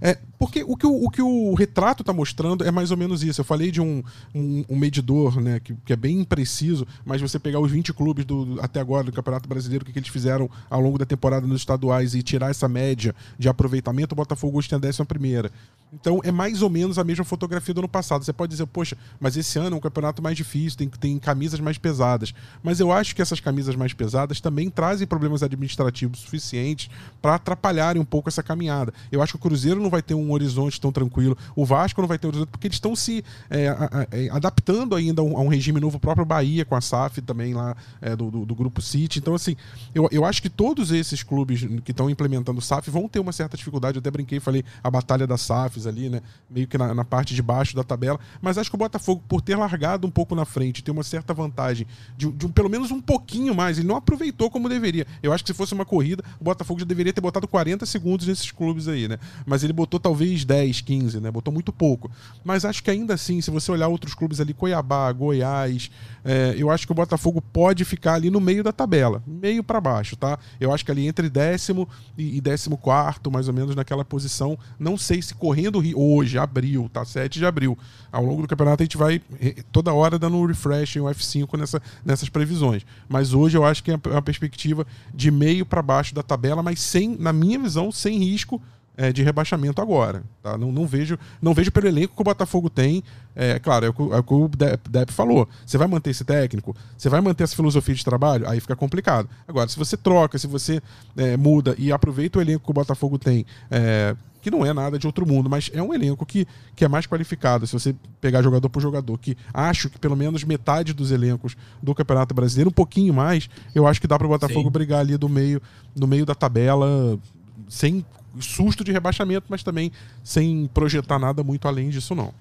É, porque o que o, o que o retrato está mostrando é mais ou menos isso. Eu falei de um, um, um medidor, né, que, que, é bem impreciso, mas você pegar os 20 clubes do, até agora do Campeonato Brasileiro, o que, que eles fizeram ao longo da temporada nos estaduais e tirar essa média de aproveitamento, o Botafogo hoje tem a décima primeira. Então é mais ou menos a mesma fotografia do ano passado. Você pode dizer, poxa, mas esse ano é um campeonato mais difícil, tem, tem camisas mais pesadas. Mas eu acho que essas camisas mais pesadas também trazem problemas administrativos suficientes para atrapalharem um pouco essa caminhada. Eu acho que o Cruzeiro não vai ter um horizonte tão tranquilo, o Vasco não vai ter um horizonte, porque eles estão se é, a, a, é, adaptando ainda a um, regime novo, o próprio Bahia com a SAF também lá é, do, do, do, Grupo City. Então, assim, eu, eu acho que todos esses clubes que estão implementando o SAF vão ter uma certa dificuldade. Eu até brinquei, falei a batalha das SAFs ali, né? Meio que na, na parte de baixo da tabela. Mas acho que o Botafogo, por ter largado um pouco na frente, ter uma certa vantagem de, de um, pelo menos um pouquinho mais. Ele não aproveitou como deveria. Eu acho que se fosse uma corrida, o Botafogo já deveria ter botado 40 segundos nesses clubes aí, né? Mas ele botou talvez 10, 15, né? Botou muito pouco. Mas acho que ainda assim, se você olhar outros clubes ali, Cuiabá, Goiás, é, eu acho que o Botafogo pode ficar ali no meio da tabela, meio para baixo, tá? Eu acho que ali entre décimo e, e décimo quarto, mais ou menos naquela posição. Não sei se correndo hoje, abril, tá? 7 de abril. Ao longo do campeonato a gente vai toda hora dando um refresh em um F5 nessa, nessas previsões. Mas hoje eu acho que é uma perspectiva de meio para baixo da tabela, mas sem, na minha visão, sem risco é, de rebaixamento agora. Tá? Não, não, vejo, não vejo pelo elenco que o Botafogo tem. É claro, é o, que, é o que o Depp falou. Você vai manter esse técnico? Você vai manter essa filosofia de trabalho? Aí fica complicado. Agora, se você troca, se você é, muda e aproveita o elenco que o Botafogo tem, é, que não é nada de outro mundo, mas é um elenco que, que é mais qualificado. Se você pegar jogador por jogador, que acho que pelo menos metade dos elencos do Campeonato Brasileiro, um pouquinho mais, eu acho que dá para o Botafogo Sim. brigar ali do meio, no meio da tabela sem susto de rebaixamento, mas também sem projetar nada muito além disso, não.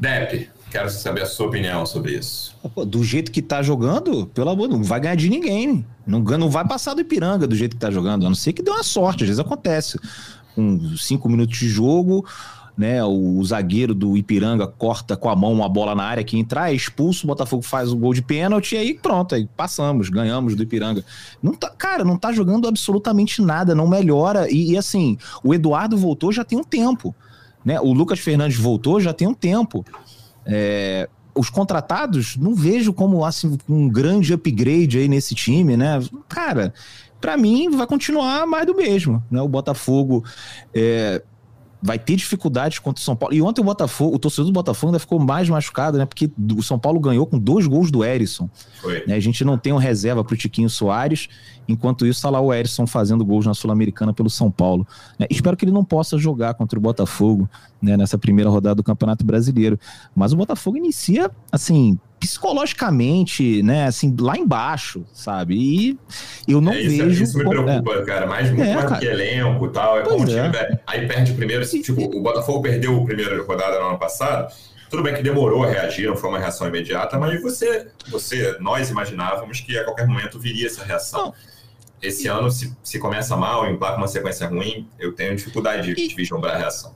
Depp, quero saber a sua opinião sobre isso. do jeito que tá jogando, pelo amor, não vai ganhar de ninguém. Não, não vai passar do Ipiranga do jeito que tá jogando. A não ser que dê uma sorte, às vezes acontece. Com cinco minutos de jogo, né? O, zagueiro do Ipiranga corta com a mão uma bola na área que entrar, é expulso, o Botafogo faz o gol de pênalti e aí pronto, aí passamos, ganhamos do Ipiranga. Não tá, cara, não tá jogando absolutamente nada, não melhora. E, e assim, o Eduardo voltou já tem um tempo, né? O Lucas Fernandes voltou já tem um tempo. É, os contratados, não vejo como assim, um grande upgrade aí nesse time, né? Cara, para mim vai continuar mais do mesmo, né? O Botafogo é, vai ter dificuldades contra o São Paulo. E ontem o Botafogo, o torcedor do Botafogo ainda ficou mais machucado, né? Porque o São Paulo ganhou com dois gols do Erisson. Né? A gente não tem um reserva pro Tiquinho Soares, enquanto isso tá lá o Erisson fazendo gols na Sul-Americana pelo São Paulo. Né? Espero que ele não possa jogar contra o Botafogo né? nessa primeira rodada do Campeonato Brasileiro. Mas o Botafogo inicia, assim, psicologicamente, né, assim, lá embaixo, sabe? E eu não é, isso, é- vejo. Isso me preocupa, é. cara. Mais, muito é, mais cara. que elenco e tal. É pois como o time. É. Aí perde o primeiro. E, tipo, o Botafogo perdeu a primeira rodada no ano passado. Tudo bem que demorou a reagir, não foi uma reação imediata, mas você, você nós imaginávamos que a qualquer momento viria essa reação. Não. Esse ano, se, se começa mal, emplaca uma sequência ruim, eu tenho dificuldade de, e, de vislumbrar a reação.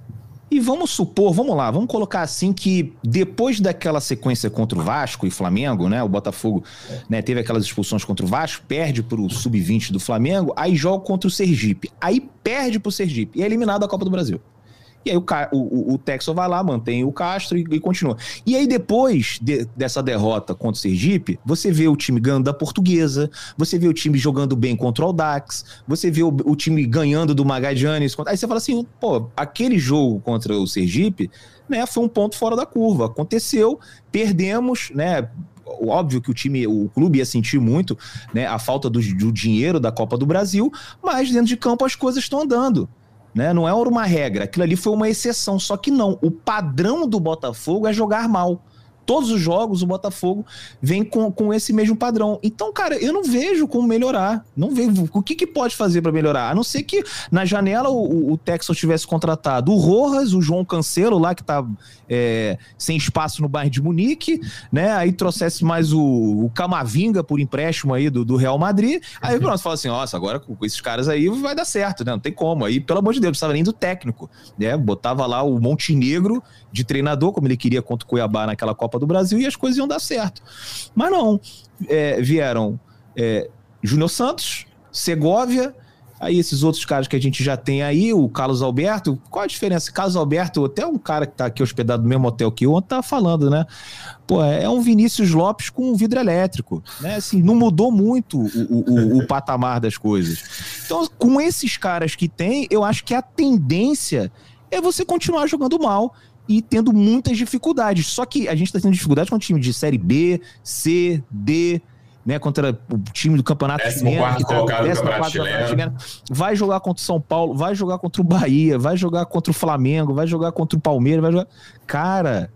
E vamos supor, vamos lá, vamos colocar assim que depois daquela sequência contra o Vasco e Flamengo, né? O Botafogo né, teve aquelas expulsões contra o Vasco, perde para o sub-20 do Flamengo, aí joga contra o Sergipe. Aí perde para o Sergipe e é eliminado da Copa do Brasil. E aí o, o, o Texel vai lá, mantém o Castro e, e continua. E aí depois de, dessa derrota contra o Sergipe, você vê o time ganhando da Portuguesa, você vê o time jogando bem contra o Dax, você vê o, o time ganhando do Magadianes. Aí você fala assim, pô, aquele jogo contra o Sergipe, né, foi um ponto fora da curva. Aconteceu, perdemos, né, óbvio que o time, o clube ia sentir muito, né, a falta do, do, dinheiro da Copa do Brasil, mas dentro de campo as coisas estão andando né? Não é uma regra, aquilo ali foi uma exceção. Só que não, o padrão do Botafogo é jogar mal todos os jogos o Botafogo vem com, com esse mesmo padrão. Então, cara, eu não vejo como melhorar. Não vejo. O que, que pode fazer para melhorar? A não ser que na janela o, o Texas tivesse contratado o Rojas, o João Cancelo lá, que tá é, sem espaço no bairro de Munique, né? Aí trouxesse mais o, o Camavinga por empréstimo aí do, do Real Madrid. Aí pronto, fala assim: nossa, agora com esses caras aí vai dar certo, né? Não tem como. Aí, pelo amor de Deus, não precisava nem do técnico. Né? Botava lá o Montenegro de treinador, como ele queria contra o Cuiabá naquela Copa do Brasil, e as coisas iam dar certo. Mas não. É, vieram é, Júnior Santos, Segovia, aí esses outros caras que a gente já tem aí, o Carlos Alberto. Qual a diferença? Carlos Alberto, até um cara que tá aqui hospedado no mesmo hotel que eu, ontem tá falando, né? Pô, é um Vinícius Lopes com um vidro elétrico, né? Assim, não mudou muito o, o, o, patamar das coisas. Então, com esses caras que tem, eu acho que a tendência é você continuar jogando mal e tendo muitas dificuldades. Só que a gente está tendo dificuldade com o time de Série B, C, D, né, contra o time do Campeonato décimo Chileno. Quarto tá, colocado do Campeonato Chileno. Chileno. Vai jogar contra o São Paulo, vai jogar contra o Bahia, vai jogar contra o Flamengo, vai jogar contra o Palmeiras, vai jogar... Cara,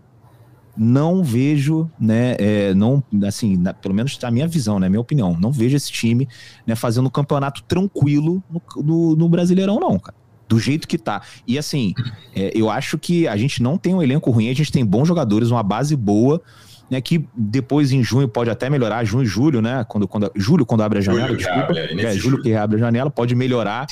não vejo, né, é, não, assim, na, pelo menos na minha visão, né, minha opinião, não vejo esse time, né, fazendo um campeonato tranquilo no, no, no Brasileirão, não, cara do jeito que tá. E assim, é, eu acho que a gente não tem um elenco ruim, a gente tem bons jogadores, uma base boa. Né, que depois em junho pode até melhorar, junho e julho, né? Quando, quando, julho, quando abre a janela, julho desculpa. Abre, é, é, julho que abre a janela, pode melhorar.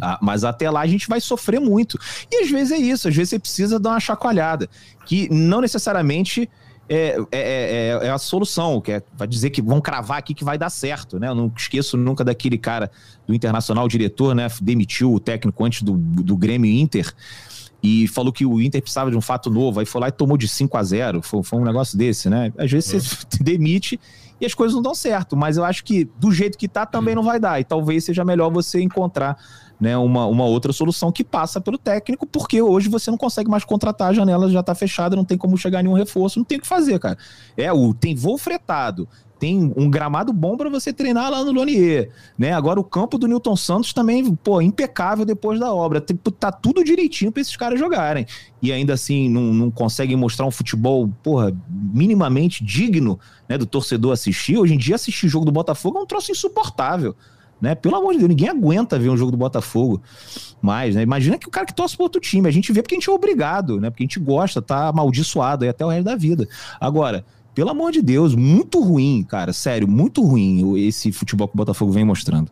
Ah, mas até lá a gente vai sofrer muito. E às vezes é isso, às vezes você precisa dar uma chacoalhada. Que não necessariamente é, é, é, é, a solução, que é, vai dizer que vão cravar aqui que vai dar certo, né? Eu não esqueço nunca daquele cara do Internacional, o diretor, né? Demitiu o técnico antes do, do Grêmio Inter e falou que o Inter precisava de um fato novo, aí foi lá e tomou de 5 a 0 foi, foi um negócio desse, né? Às vezes você é. demite e as coisas não dão certo, mas eu acho que do jeito que tá também não vai dar, e talvez seja melhor você encontrar né, uma, uma outra solução que passa pelo técnico, porque hoje você não consegue mais contratar, a janela já está fechada, não tem como chegar nenhum reforço, não tem o que fazer, cara. É, o, tem voo fretado, tem um gramado bom para você treinar lá no Lonier, né? Agora o campo do Newton Santos também, pô, impecável depois da obra. Tá tudo direitinho para esses caras jogarem. E ainda assim não, não conseguem mostrar um futebol, porra, minimamente digno, né, do torcedor assistir. Hoje em dia assistir jogo do Botafogo é um troço insuportável. Né? Pelo amor de Deus, ninguém aguenta ver um jogo do Botafogo mais, né? Imagina que o cara que torce pro outro time, a gente vê porque a gente é obrigado, né? Porque a gente gosta, tá amaldiçoado aí até o resto da vida. Agora, pelo amor de Deus, muito ruim, cara, sério, muito ruim esse futebol que o Botafogo vem mostrando.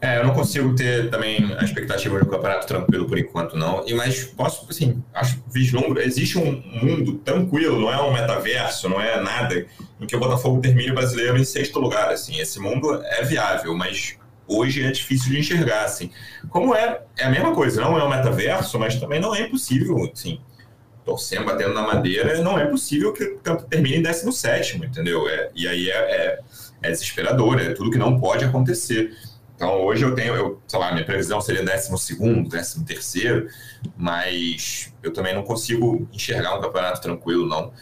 É, eu não consigo ter também a expectativa de um campeonato tranquilo por enquanto, não. E mas posso, assim, acho vislumbro. Existe um mundo tranquilo, não é um metaverso, não é nada, em que o Botafogo termine o brasileiro em sexto lugar. Assim, esse mundo é viável, mas hoje é difícil de enxergar, assim. Como é, é a mesma coisa, não é um metaverso, mas também não é impossível, assim torcendo, batendo na madeira, não é possível que o campo termine em 17, entendeu? É, e aí é, é, é, desesperador, é tudo que não pode acontecer. Então hoje eu tenho, eu, sei lá, minha previsão seria 12, 13, mas eu também não consigo enxergar um campeonato tranquilo, não.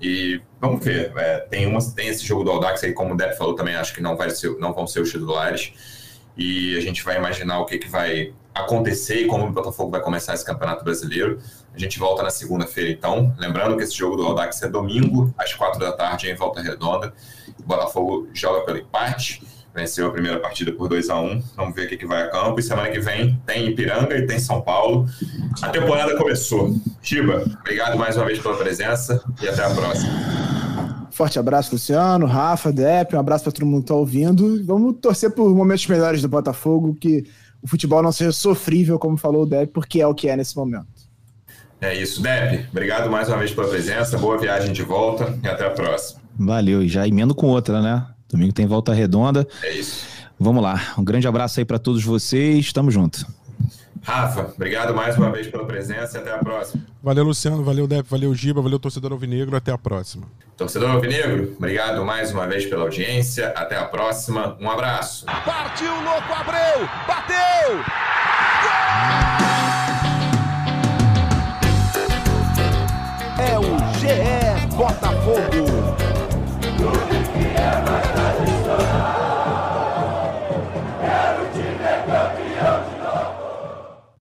E vamos ver, é, tem, uma, tem esse jogo do Audax aí, como o Depp falou também, acho que não, vai ser, não vão ser os titulares. E a gente vai imaginar o que, que vai acontecer e como o Botafogo vai começar esse campeonato brasileiro. A gente volta na segunda-feira, então. Lembrando que esse jogo do Audax é domingo, às quatro da tarde, em Volta Redonda. O Botafogo joga pelo empate, venceu a primeira partida por 2 a 1 um. Vamos ver o que, que vai a campo. E semana que vem tem Ipiranga e tem São Paulo. A temporada começou. Chiba, obrigado mais uma vez pela presença e até a próxima. Forte abraço, Luciano, Rafa, Depp, um abraço para todo mundo que está ouvindo. Vamos torcer por momentos melhores do Botafogo, que o futebol não seja sofrível, como falou o Depp, porque é o que é nesse momento. É isso, Depp. Obrigado mais uma vez pela presença. Boa viagem de volta e até a próxima. Valeu, e já emendo com outra, né? Domingo tem volta redonda. É isso. Vamos lá. Um grande abraço aí para todos vocês. Tamo junto. Rafa, obrigado mais uma vez pela presença e até a próxima. Valeu, Luciano, valeu, Dep, valeu, Giba, valeu, torcedor Alvinegro, até a próxima. Torcedor Alvinegro, obrigado mais uma vez pela audiência, até a próxima, um abraço. Partiu, louco, Abreu, bateu! É o GE Botafogo.